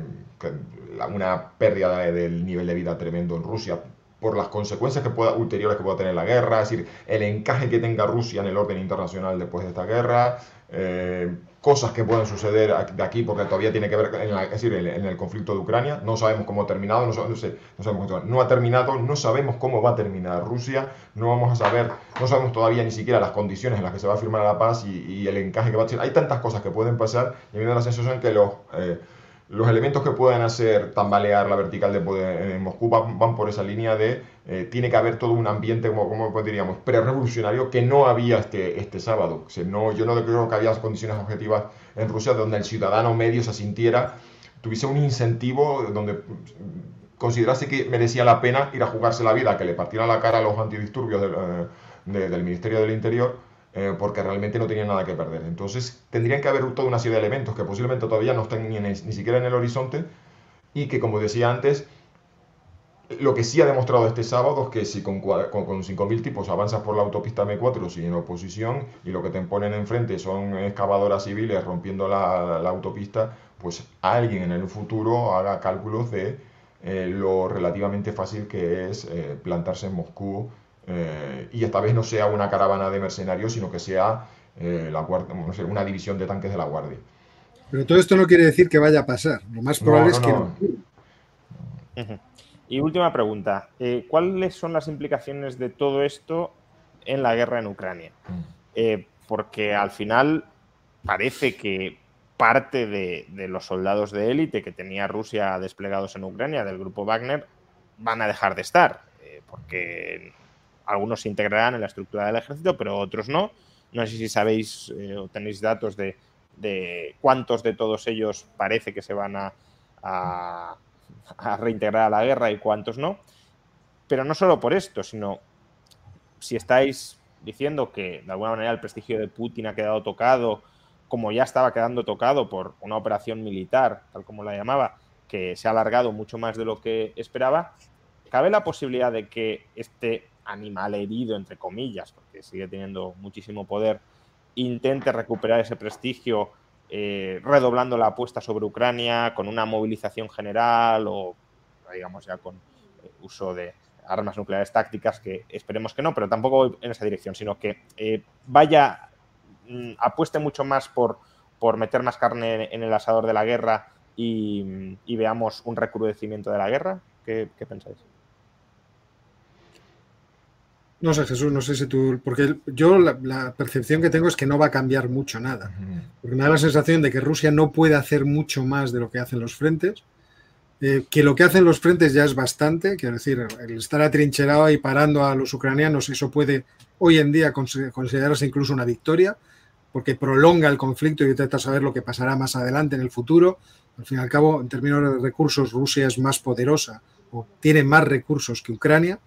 una pérdida del nivel de vida tremendo en Rusia por las consecuencias que pueda, ulteriores que pueda tener la guerra, es decir, el encaje que tenga Rusia en el orden internacional después de esta guerra, eh, cosas que pueden suceder de aquí, porque todavía tiene que ver, en es decir, en, el conflicto de Ucrania, no sabemos cómo ha terminado, no, sabemos, no, ha terminado, no sabemos cómo va a terminar Rusia, no vamos a saber, no sabemos todavía ni siquiera las condiciones en las que se va a firmar la paz y, el encaje que va a tener. Hay tantas cosas que pueden pasar y a mí me da la sensación que los... Eh, los elementos que pueden hacer tambalear la vertical de poder en Moscú van, por esa línea de eh, tiene que haber todo un ambiente, como, como diríamos, pre-revolucionario que no había este, este sábado. no, yo no creo que había condiciones objetivas en Rusia donde el ciudadano medio se sintiera, tuviese un incentivo donde considerase que merecía la pena ir a jugarse la vida, que le partieran la cara a los antidisturbios del, eh, del Ministerio del Interior eh, porque realmente no tenían nada que perder. Entonces tendrían que haber toda una serie de elementos que posiblemente todavía no estén ni, ni siquiera en el horizonte y que, como decía antes, lo que sí ha demostrado este sábado es que si con, con, 5.000 tipos avanzas por la autopista M4 sin oposición y lo que te ponen enfrente son excavadoras civiles rompiendo la, autopista, pues alguien en el futuro haga cálculos de eh, lo relativamente fácil que es eh, plantarse en Moscú eh, y esta vez no sea una caravana de mercenarios, sino que sea eh, la no sé, una división de tanques de la Guardia. Pero todo esto no quiere decir que vaya a pasar. Lo más probable es que no. Y última pregunta. Eh, ¿Cuáles son las implicaciones de todo esto en la guerra en Ucrania? Mm. porque al final parece que parte de, de los soldados de élite que tenía Rusia desplegados en Ucrania, del grupo Wagner, van a dejar de estar. porque algunos se integrarán en la estructura del ejército, pero otros no. No sé si sabéis eh, o tenéis datos de, cuántos de todos ellos parece que se van a, a, reintegrar a la guerra y cuántos no. Pero no solo por esto, sino si estáis diciendo que de alguna manera el prestigio de Putin ha quedado tocado, como ya estaba quedando tocado por una operación militar, tal como la llamaba, que se ha alargado mucho más de lo que esperaba, ¿cabe la posibilidad de que este animal herido, entre comillas, porque sigue teniendo muchísimo poder, intente recuperar ese prestigio eh, redoblando la apuesta sobre Ucrania con una movilización general o, digamos, ya con eh, uso de armas nucleares tácticas, que esperemos que no, pero tampoco voy en esa dirección, sino que eh, vaya, mm, apueste mucho más por, por meter más carne en el asador de la guerra y, veamos un recrudecimiento de la guerra. qué pensáis? No sé, Jesús, no sé si tú. Porque yo la, percepción que tengo es que no va a cambiar mucho nada. Porque me da la sensación de que Rusia no puede hacer mucho más de lo que hacen los frentes. Eh, que lo que hacen los frentes ya es bastante. Quiero decir, el estar atrincherado y parando a los ucranianos, eso puede hoy en día considerarse incluso una victoria, porque prolonga el conflicto y intenta saber lo que pasará más adelante en el futuro. Al fin y al cabo, en términos de recursos, Rusia es más poderosa o tiene más recursos que Ucrania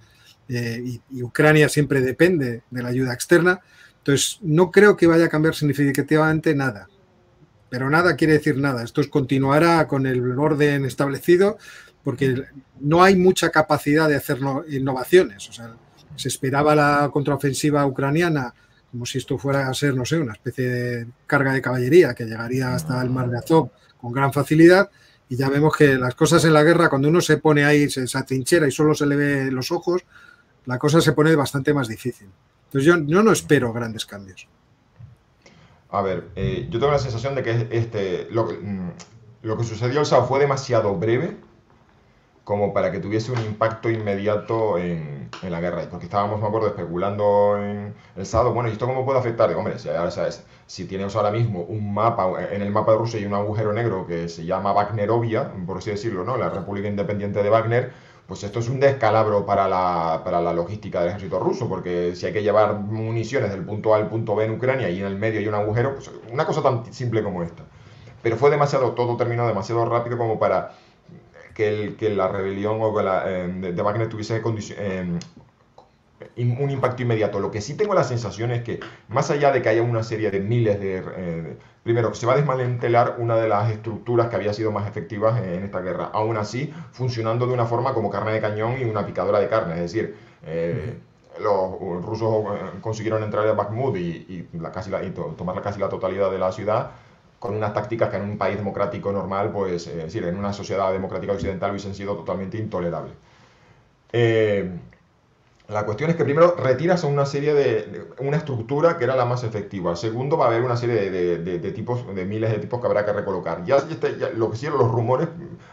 eh, y, Ucrania siempre depende de la ayuda externa. Entonces, no creo que vaya a cambiar significativamente nada. Pero nada quiere decir nada. Esto continuará con el orden establecido porque no hay mucha capacidad de hacer innovaciones. O sea, se esperaba la contraofensiva ucraniana como si esto fuera a ser, no sé, una especie de carga de caballería que llegaría hasta el mar de Azov con gran facilidad. Y ya vemos que las cosas en la guerra, cuando uno se pone ahí, se atrinchera y solo se le ve los ojos, la cosa se pone bastante más difícil. Entonces yo, no espero grandes cambios. A ver, eh, yo tengo la sensación de que este, lo, mm, que sucedió el sábado fue demasiado breve como para que tuviese un impacto inmediato en, en, la guerra. Porque estábamos, me acuerdo, especulando en el sábado, bueno, ¿y esto cómo puede afectar? Hombre, si, ahora sabes, si tienes ahora mismo un mapa, en el mapa de Rusia hay un agujero negro que se llama Wagnerovia, por así decirlo, ¿no? La República Independiente de Wagner, pues esto es un descalabro para la, para la logística del ejército ruso, porque si hay que llevar municiones del punto A al punto B en Ucrania y en el medio hay un agujero, pues una cosa tan simple como esta. Pero fue demasiado, todo terminó demasiado rápido como para que, el, que la rebelión o la, eh, de, Wagner tuviese eh, un impacto inmediato. Lo que sí tengo la sensación es que, más allá de que haya una serie de miles de... Eh, primero, que se va a desmantelar una de las estructuras que había sido más efectivas en esta guerra, aún así funcionando de una forma como carne de cañón y una picadora de carne, es decir, eh, los rusos consiguieron entrar a Bakhmut y, la, casi tomar casi la totalidad de la ciudad con unas tácticas que en un país democrático normal, pues, es decir, en una sociedad democrática occidental hubiesen sido totalmente intolerables. Eh, la cuestión es que primero retiras una serie de, una estructura que era la más efectiva. Segundo, va a haber una serie de, tipos, de miles de tipos que habrá que recolocar. Ya, lo que hicieron los rumores,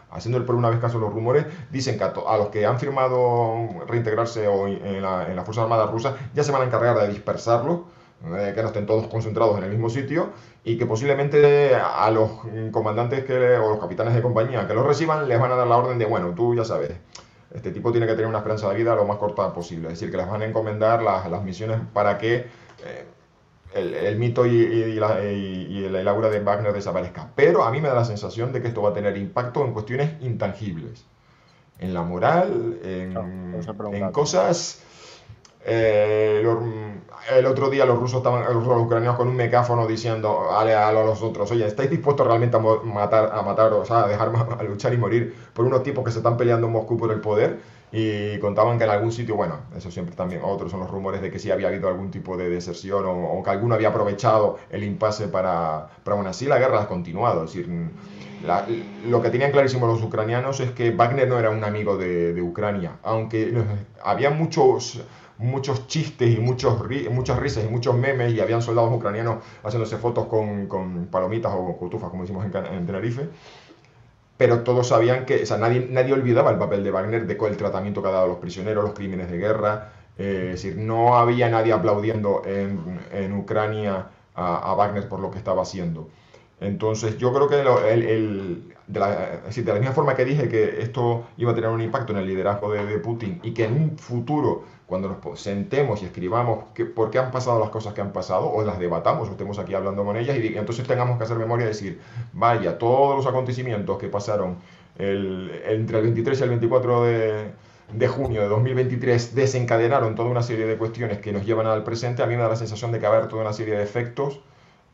haciendo por una vez caso los rumores, dicen que a, los que han firmado reintegrarse en, la, en las Fuerzas Armadas rusas ya se van a encargar de dispersarlos, que no estén todos concentrados en el mismo sitio y que posiblemente a los comandantes que, o los capitanes de compañía que los reciban les van a dar la orden de, bueno, tú ya sabes este tipo tiene que tener una esperanza de vida lo más corta posible. Es decir, que les van a encomendar las, las misiones para que eh, el, mito y, la, y, la aura de Wagner desaparezca. Pero a mí me da la sensación de que esto va a tener impacto en cuestiones intangibles. En la moral, en, en cosas eh, el otro día los rusos estaban, los, ucranianos con un megáfono diciendo a, los otros, oye, ¿estáis dispuestos realmente a matar, a matar, o sea, a dejar a luchar y morir por unos tipos que se están peleando en Moscú por el poder? Y contaban que en algún sitio, bueno, eso siempre también, otros son los rumores de que sí había habido algún tipo de deserción o, que alguno había aprovechado el impasse para, pero aún así la guerra ha continuado. Es decir, lo que tenían clarísimo los ucranianos es que Wagner no era un amigo de, de Ucrania, aunque había muchos muchos chistes y muchos muchas risas y muchos memes y habían soldados ucranianos haciéndose fotos con, con palomitas o cotufas, como decimos en, Tenerife. Pero todos sabían que, o sea, nadie, nadie olvidaba el papel de Wagner, de el tratamiento que ha dado a los prisioneros, los crímenes de guerra. Eh, es decir, no había nadie aplaudiendo en, en Ucrania a, a, Wagner por lo que estaba haciendo. Entonces, yo creo que el, el, de, la, de, la, misma forma que dije que esto iba a tener un impacto en el liderazgo de, de Putin y que en un futuro cuando nos sentemos y escribamos que, por qué han pasado las cosas que han pasado, o las debatamos, o estemos aquí hablando con ellas, y, entonces tengamos que hacer memoria y decir, vaya, todos los acontecimientos que pasaron entre el 23 y el 24 de, junio de 2023 desencadenaron toda una serie de cuestiones que nos llevan al presente, a mí me da la sensación de que va a haber toda una serie de efectos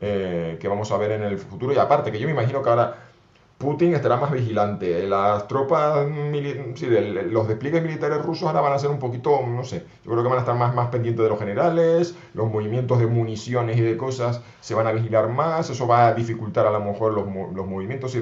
eh, que vamos a ver en el futuro, y aparte que yo me imagino que ahora Putin estará más vigilante. Las tropas, sí, los despliegues militares rusos ahora van a ser un poquito, no sé, yo creo que van a estar más, más pendientes de los generales, los movimientos de municiones y de cosas se van a vigilar más, eso va a dificultar a lo mejor los, los movimientos.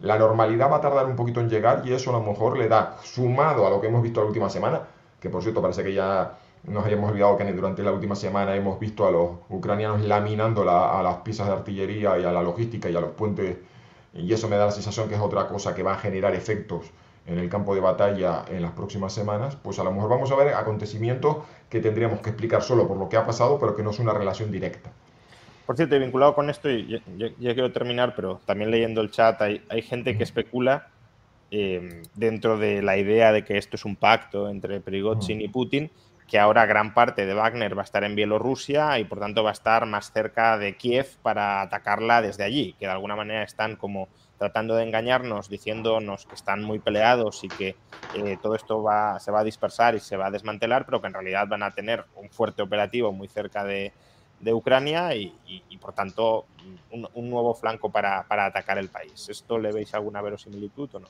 la normalidad va a tardar un poquito en llegar y eso a lo mejor le da, sumado a lo que hemos visto la última semana, que por cierto parece que ya nos hayamos olvidado que durante la última semana hemos visto a los ucranianos laminando a las piezas de artillería y a la logística y a los puentes y eso me da la sensación que es otra cosa que va a generar efectos en el campo de batalla en las próximas semanas, pues a lo mejor vamos a ver acontecimientos que tendríamos que explicar solo por lo que ha pasado, pero que no es una relación directa. Por cierto, vinculado con esto, y ya, quiero terminar, pero también leyendo el chat, hay, gente que especula eh, dentro de la idea de que esto es un pacto entre Prigozhin y Putin, que ahora gran parte de Wagner va a estar en Bielorrusia y por tanto va a estar más cerca de Kiev para atacarla desde allí, que de alguna manera están como tratando de engañarnos, diciéndonos que están muy peleados y que eh, todo esto va, se va a dispersar y se va a desmantelar, pero que en realidad van a tener un fuerte operativo muy cerca de, Ucrania y, por tanto un, nuevo flanco para, para atacar el país. ¿Esto le veis alguna verosimilitud o no?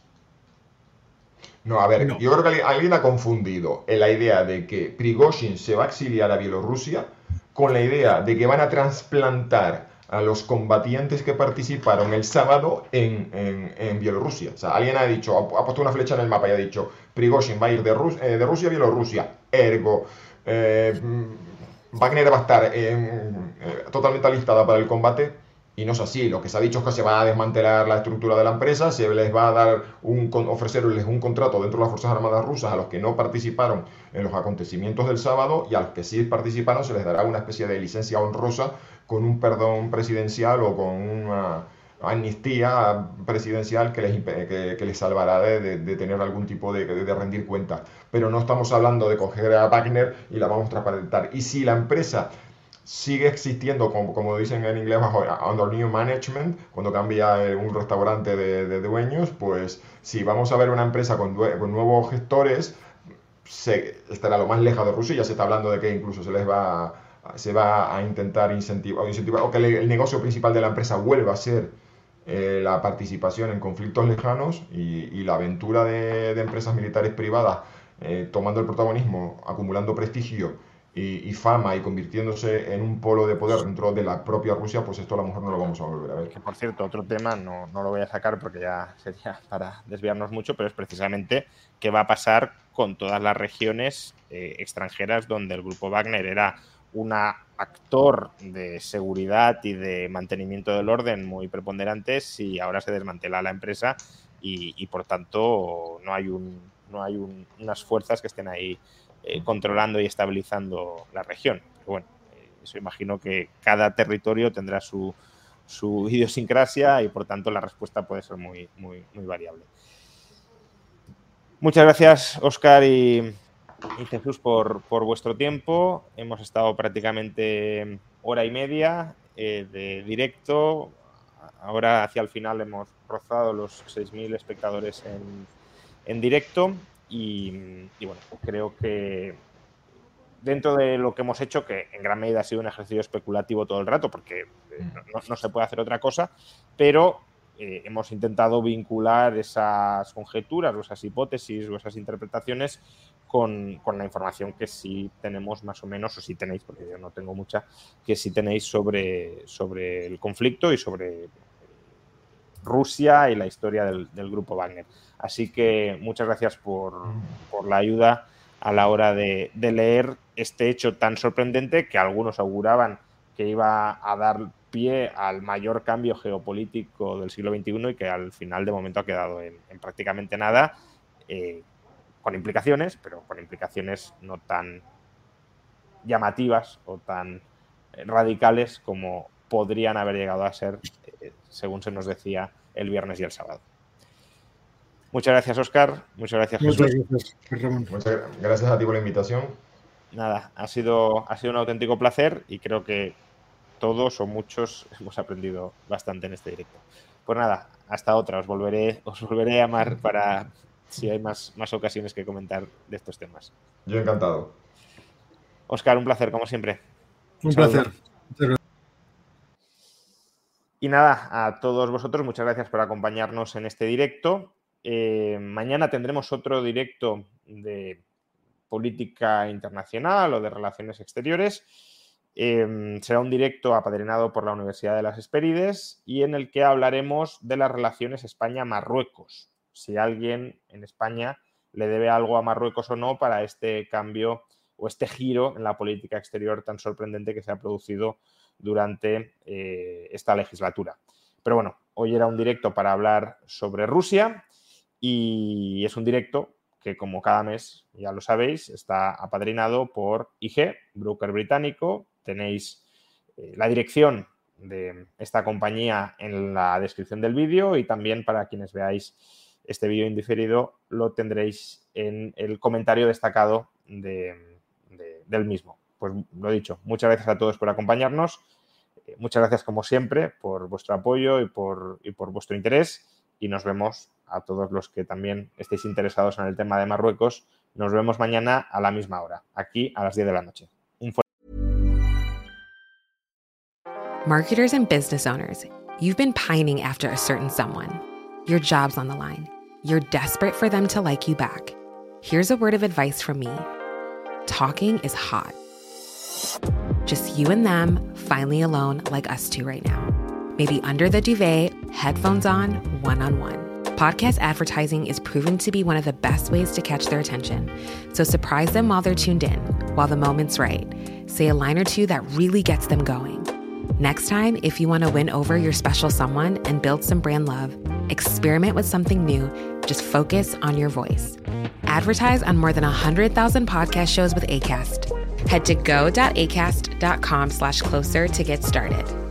No, a ver, yo creo que alguien ha confundido la idea de que Prigozhin se va a exiliar a Bielorrusia con la idea de que van a trasplantar a los combatientes que participaron el sábado en, en, Bielorrusia. O sea, alguien ha dicho, ha, puesto una flecha en el mapa y ha dicho, Prigozhin va a ir de, eh, de Rusia a Bielorrusia. Ergo, eh, Wagner va a estar eh, totalmente alistada para el combate y no es así, lo que se ha dicho es que se va a desmantelar la estructura de la empresa, se les va a dar un, ofrecerles un contrato dentro de las Fuerzas Armadas rusas a los que no participaron en los acontecimientos del sábado y a los que sí participaron se les dará una especie de licencia honrosa con un perdón presidencial o con una amnistía presidencial que les, que, les salvará de, tener algún tipo de, de rendir cuentas. Pero no estamos hablando de coger a Wagner y la vamos a transparentar. Y si la empresa sigue existiendo, como, como dicen en inglés, bajo under new management, cuando cambia un restaurante de, dueños, pues si vamos a ver una empresa con, con nuevos gestores, se, estará lo más lejos de Rusia. Ya se está hablando de que incluso se les va, se va a intentar incentivar, incentivar o que el, negocio principal de la empresa vuelva a ser eh, la participación en conflictos lejanos y, la aventura de, empresas militares privadas eh, tomando el protagonismo, acumulando prestigio y, fama y convirtiéndose en un polo de poder dentro de la propia Rusia, pues esto a lo mejor no lo vamos a volver a ver. Que por cierto, otro tema, no, no lo voy a sacar porque ya sería para desviarnos mucho, pero es precisamente qué va a pasar con todas las regiones eh, extranjeras donde el grupo Wagner era un actor de seguridad y de mantenimiento del orden muy preponderante si ahora se desmantela la empresa y, por tanto no hay, un, no hay unas fuerzas que estén ahí eh, controlando y estabilizando la región. Bueno, eh, eso imagino que cada territorio tendrá su, su, idiosincrasia y por tanto la respuesta puede ser muy, muy, muy variable. Muchas gracias, Oscar y, Jesús, por, por, vuestro tiempo. Hemos estado prácticamente hora y media eh, de directo. Ahora hacia el final hemos rozado los 6.000 espectadores en, en directo. Y, bueno, creo que dentro de lo que hemos hecho, que en gran medida ha sido un ejercicio especulativo todo el rato, porque eh, no, se puede hacer otra cosa, pero eh, hemos intentado vincular esas conjeturas o esas hipótesis o esas interpretaciones con, la información que sí tenemos más o menos, o si tenéis, porque yo no tengo mucha, que sí tenéis sobre, sobre el conflicto y sobre Rusia y la historia del, grupo Wagner. Así que muchas gracias por, la ayuda a la hora de, leer este hecho tan sorprendente que algunos auguraban que iba a dar pie al mayor cambio geopolítico del siglo XXI y que al final de momento ha quedado en, prácticamente nada, eh, con implicaciones, pero con implicaciones no tan llamativas o tan eh, radicales como podrían haber llegado a ser eh, según se nos decía el viernes y el sábado. Muchas gracias, Oscar. Muchas gracias, Jesús. Muchas gracias, Muchas gracias a ti por la invitación. Nada, ha sido, ha sido un auténtico placer y creo que todos o muchos hemos aprendido bastante en este directo. Pues nada, hasta otra. Os volveré, os volveré a llamar para si hay más, más ocasiones que comentar de estos temas. Yo encantado. Oscar, un placer, como siempre. Un, placer. Y nada, a todos vosotros, muchas gracias por acompañarnos en este directo. Eh, mañana tendremos otro directo de política internacional o de relaciones exteriores. Em, será un directo apadrinado por la Universidad de las Espérides y en el que hablaremos de las relaciones España-Marruecos. Si alguien en España le debe algo a Marruecos o no para este cambio o este giro en la política exterior tan sorprendente que se ha producido durante eh, esta legislatura. Pero bueno, hoy era un directo para hablar sobre Rusia y es un directo que como cada mes, ya lo sabéis, está apadrinado por IG, broker británico. Tenéis eh, la dirección de esta compañía en la descripción del vídeo y también para quienes veáis este vídeo indiferido lo tendréis en el comentario destacado del mismo pues lo dicho, muchas gracias a todos por acompañarnos. Eh, muchas gracias, como siempre, por vuestro apoyo y por, y por vuestro interés. Y nos vemos a todos los que también estéis interesados en el tema de Marruecos. Nos vemos mañana a la misma hora, aquí a las 10 de la noche. Un Marketers and business owners, you've been pining after a certain someone. Your job's on the line. You're desperate for them to like you back. Here's a word of advice from me talking is hot. Just you and them, finally alone, like us two right now. Maybe under the duvet, headphones on, one on one. Podcast advertising is proven to be one of the best ways to catch their attention. So surprise them while they're tuned in, while the moment's right. Say a line or two that really gets them going. Next time, if you want to win over your special someone and build some brand love, experiment with something new. Just focus on your voice. Advertise on more than 100,000 podcast shows with ACAST. Head to go.acast.com slash closer to get started.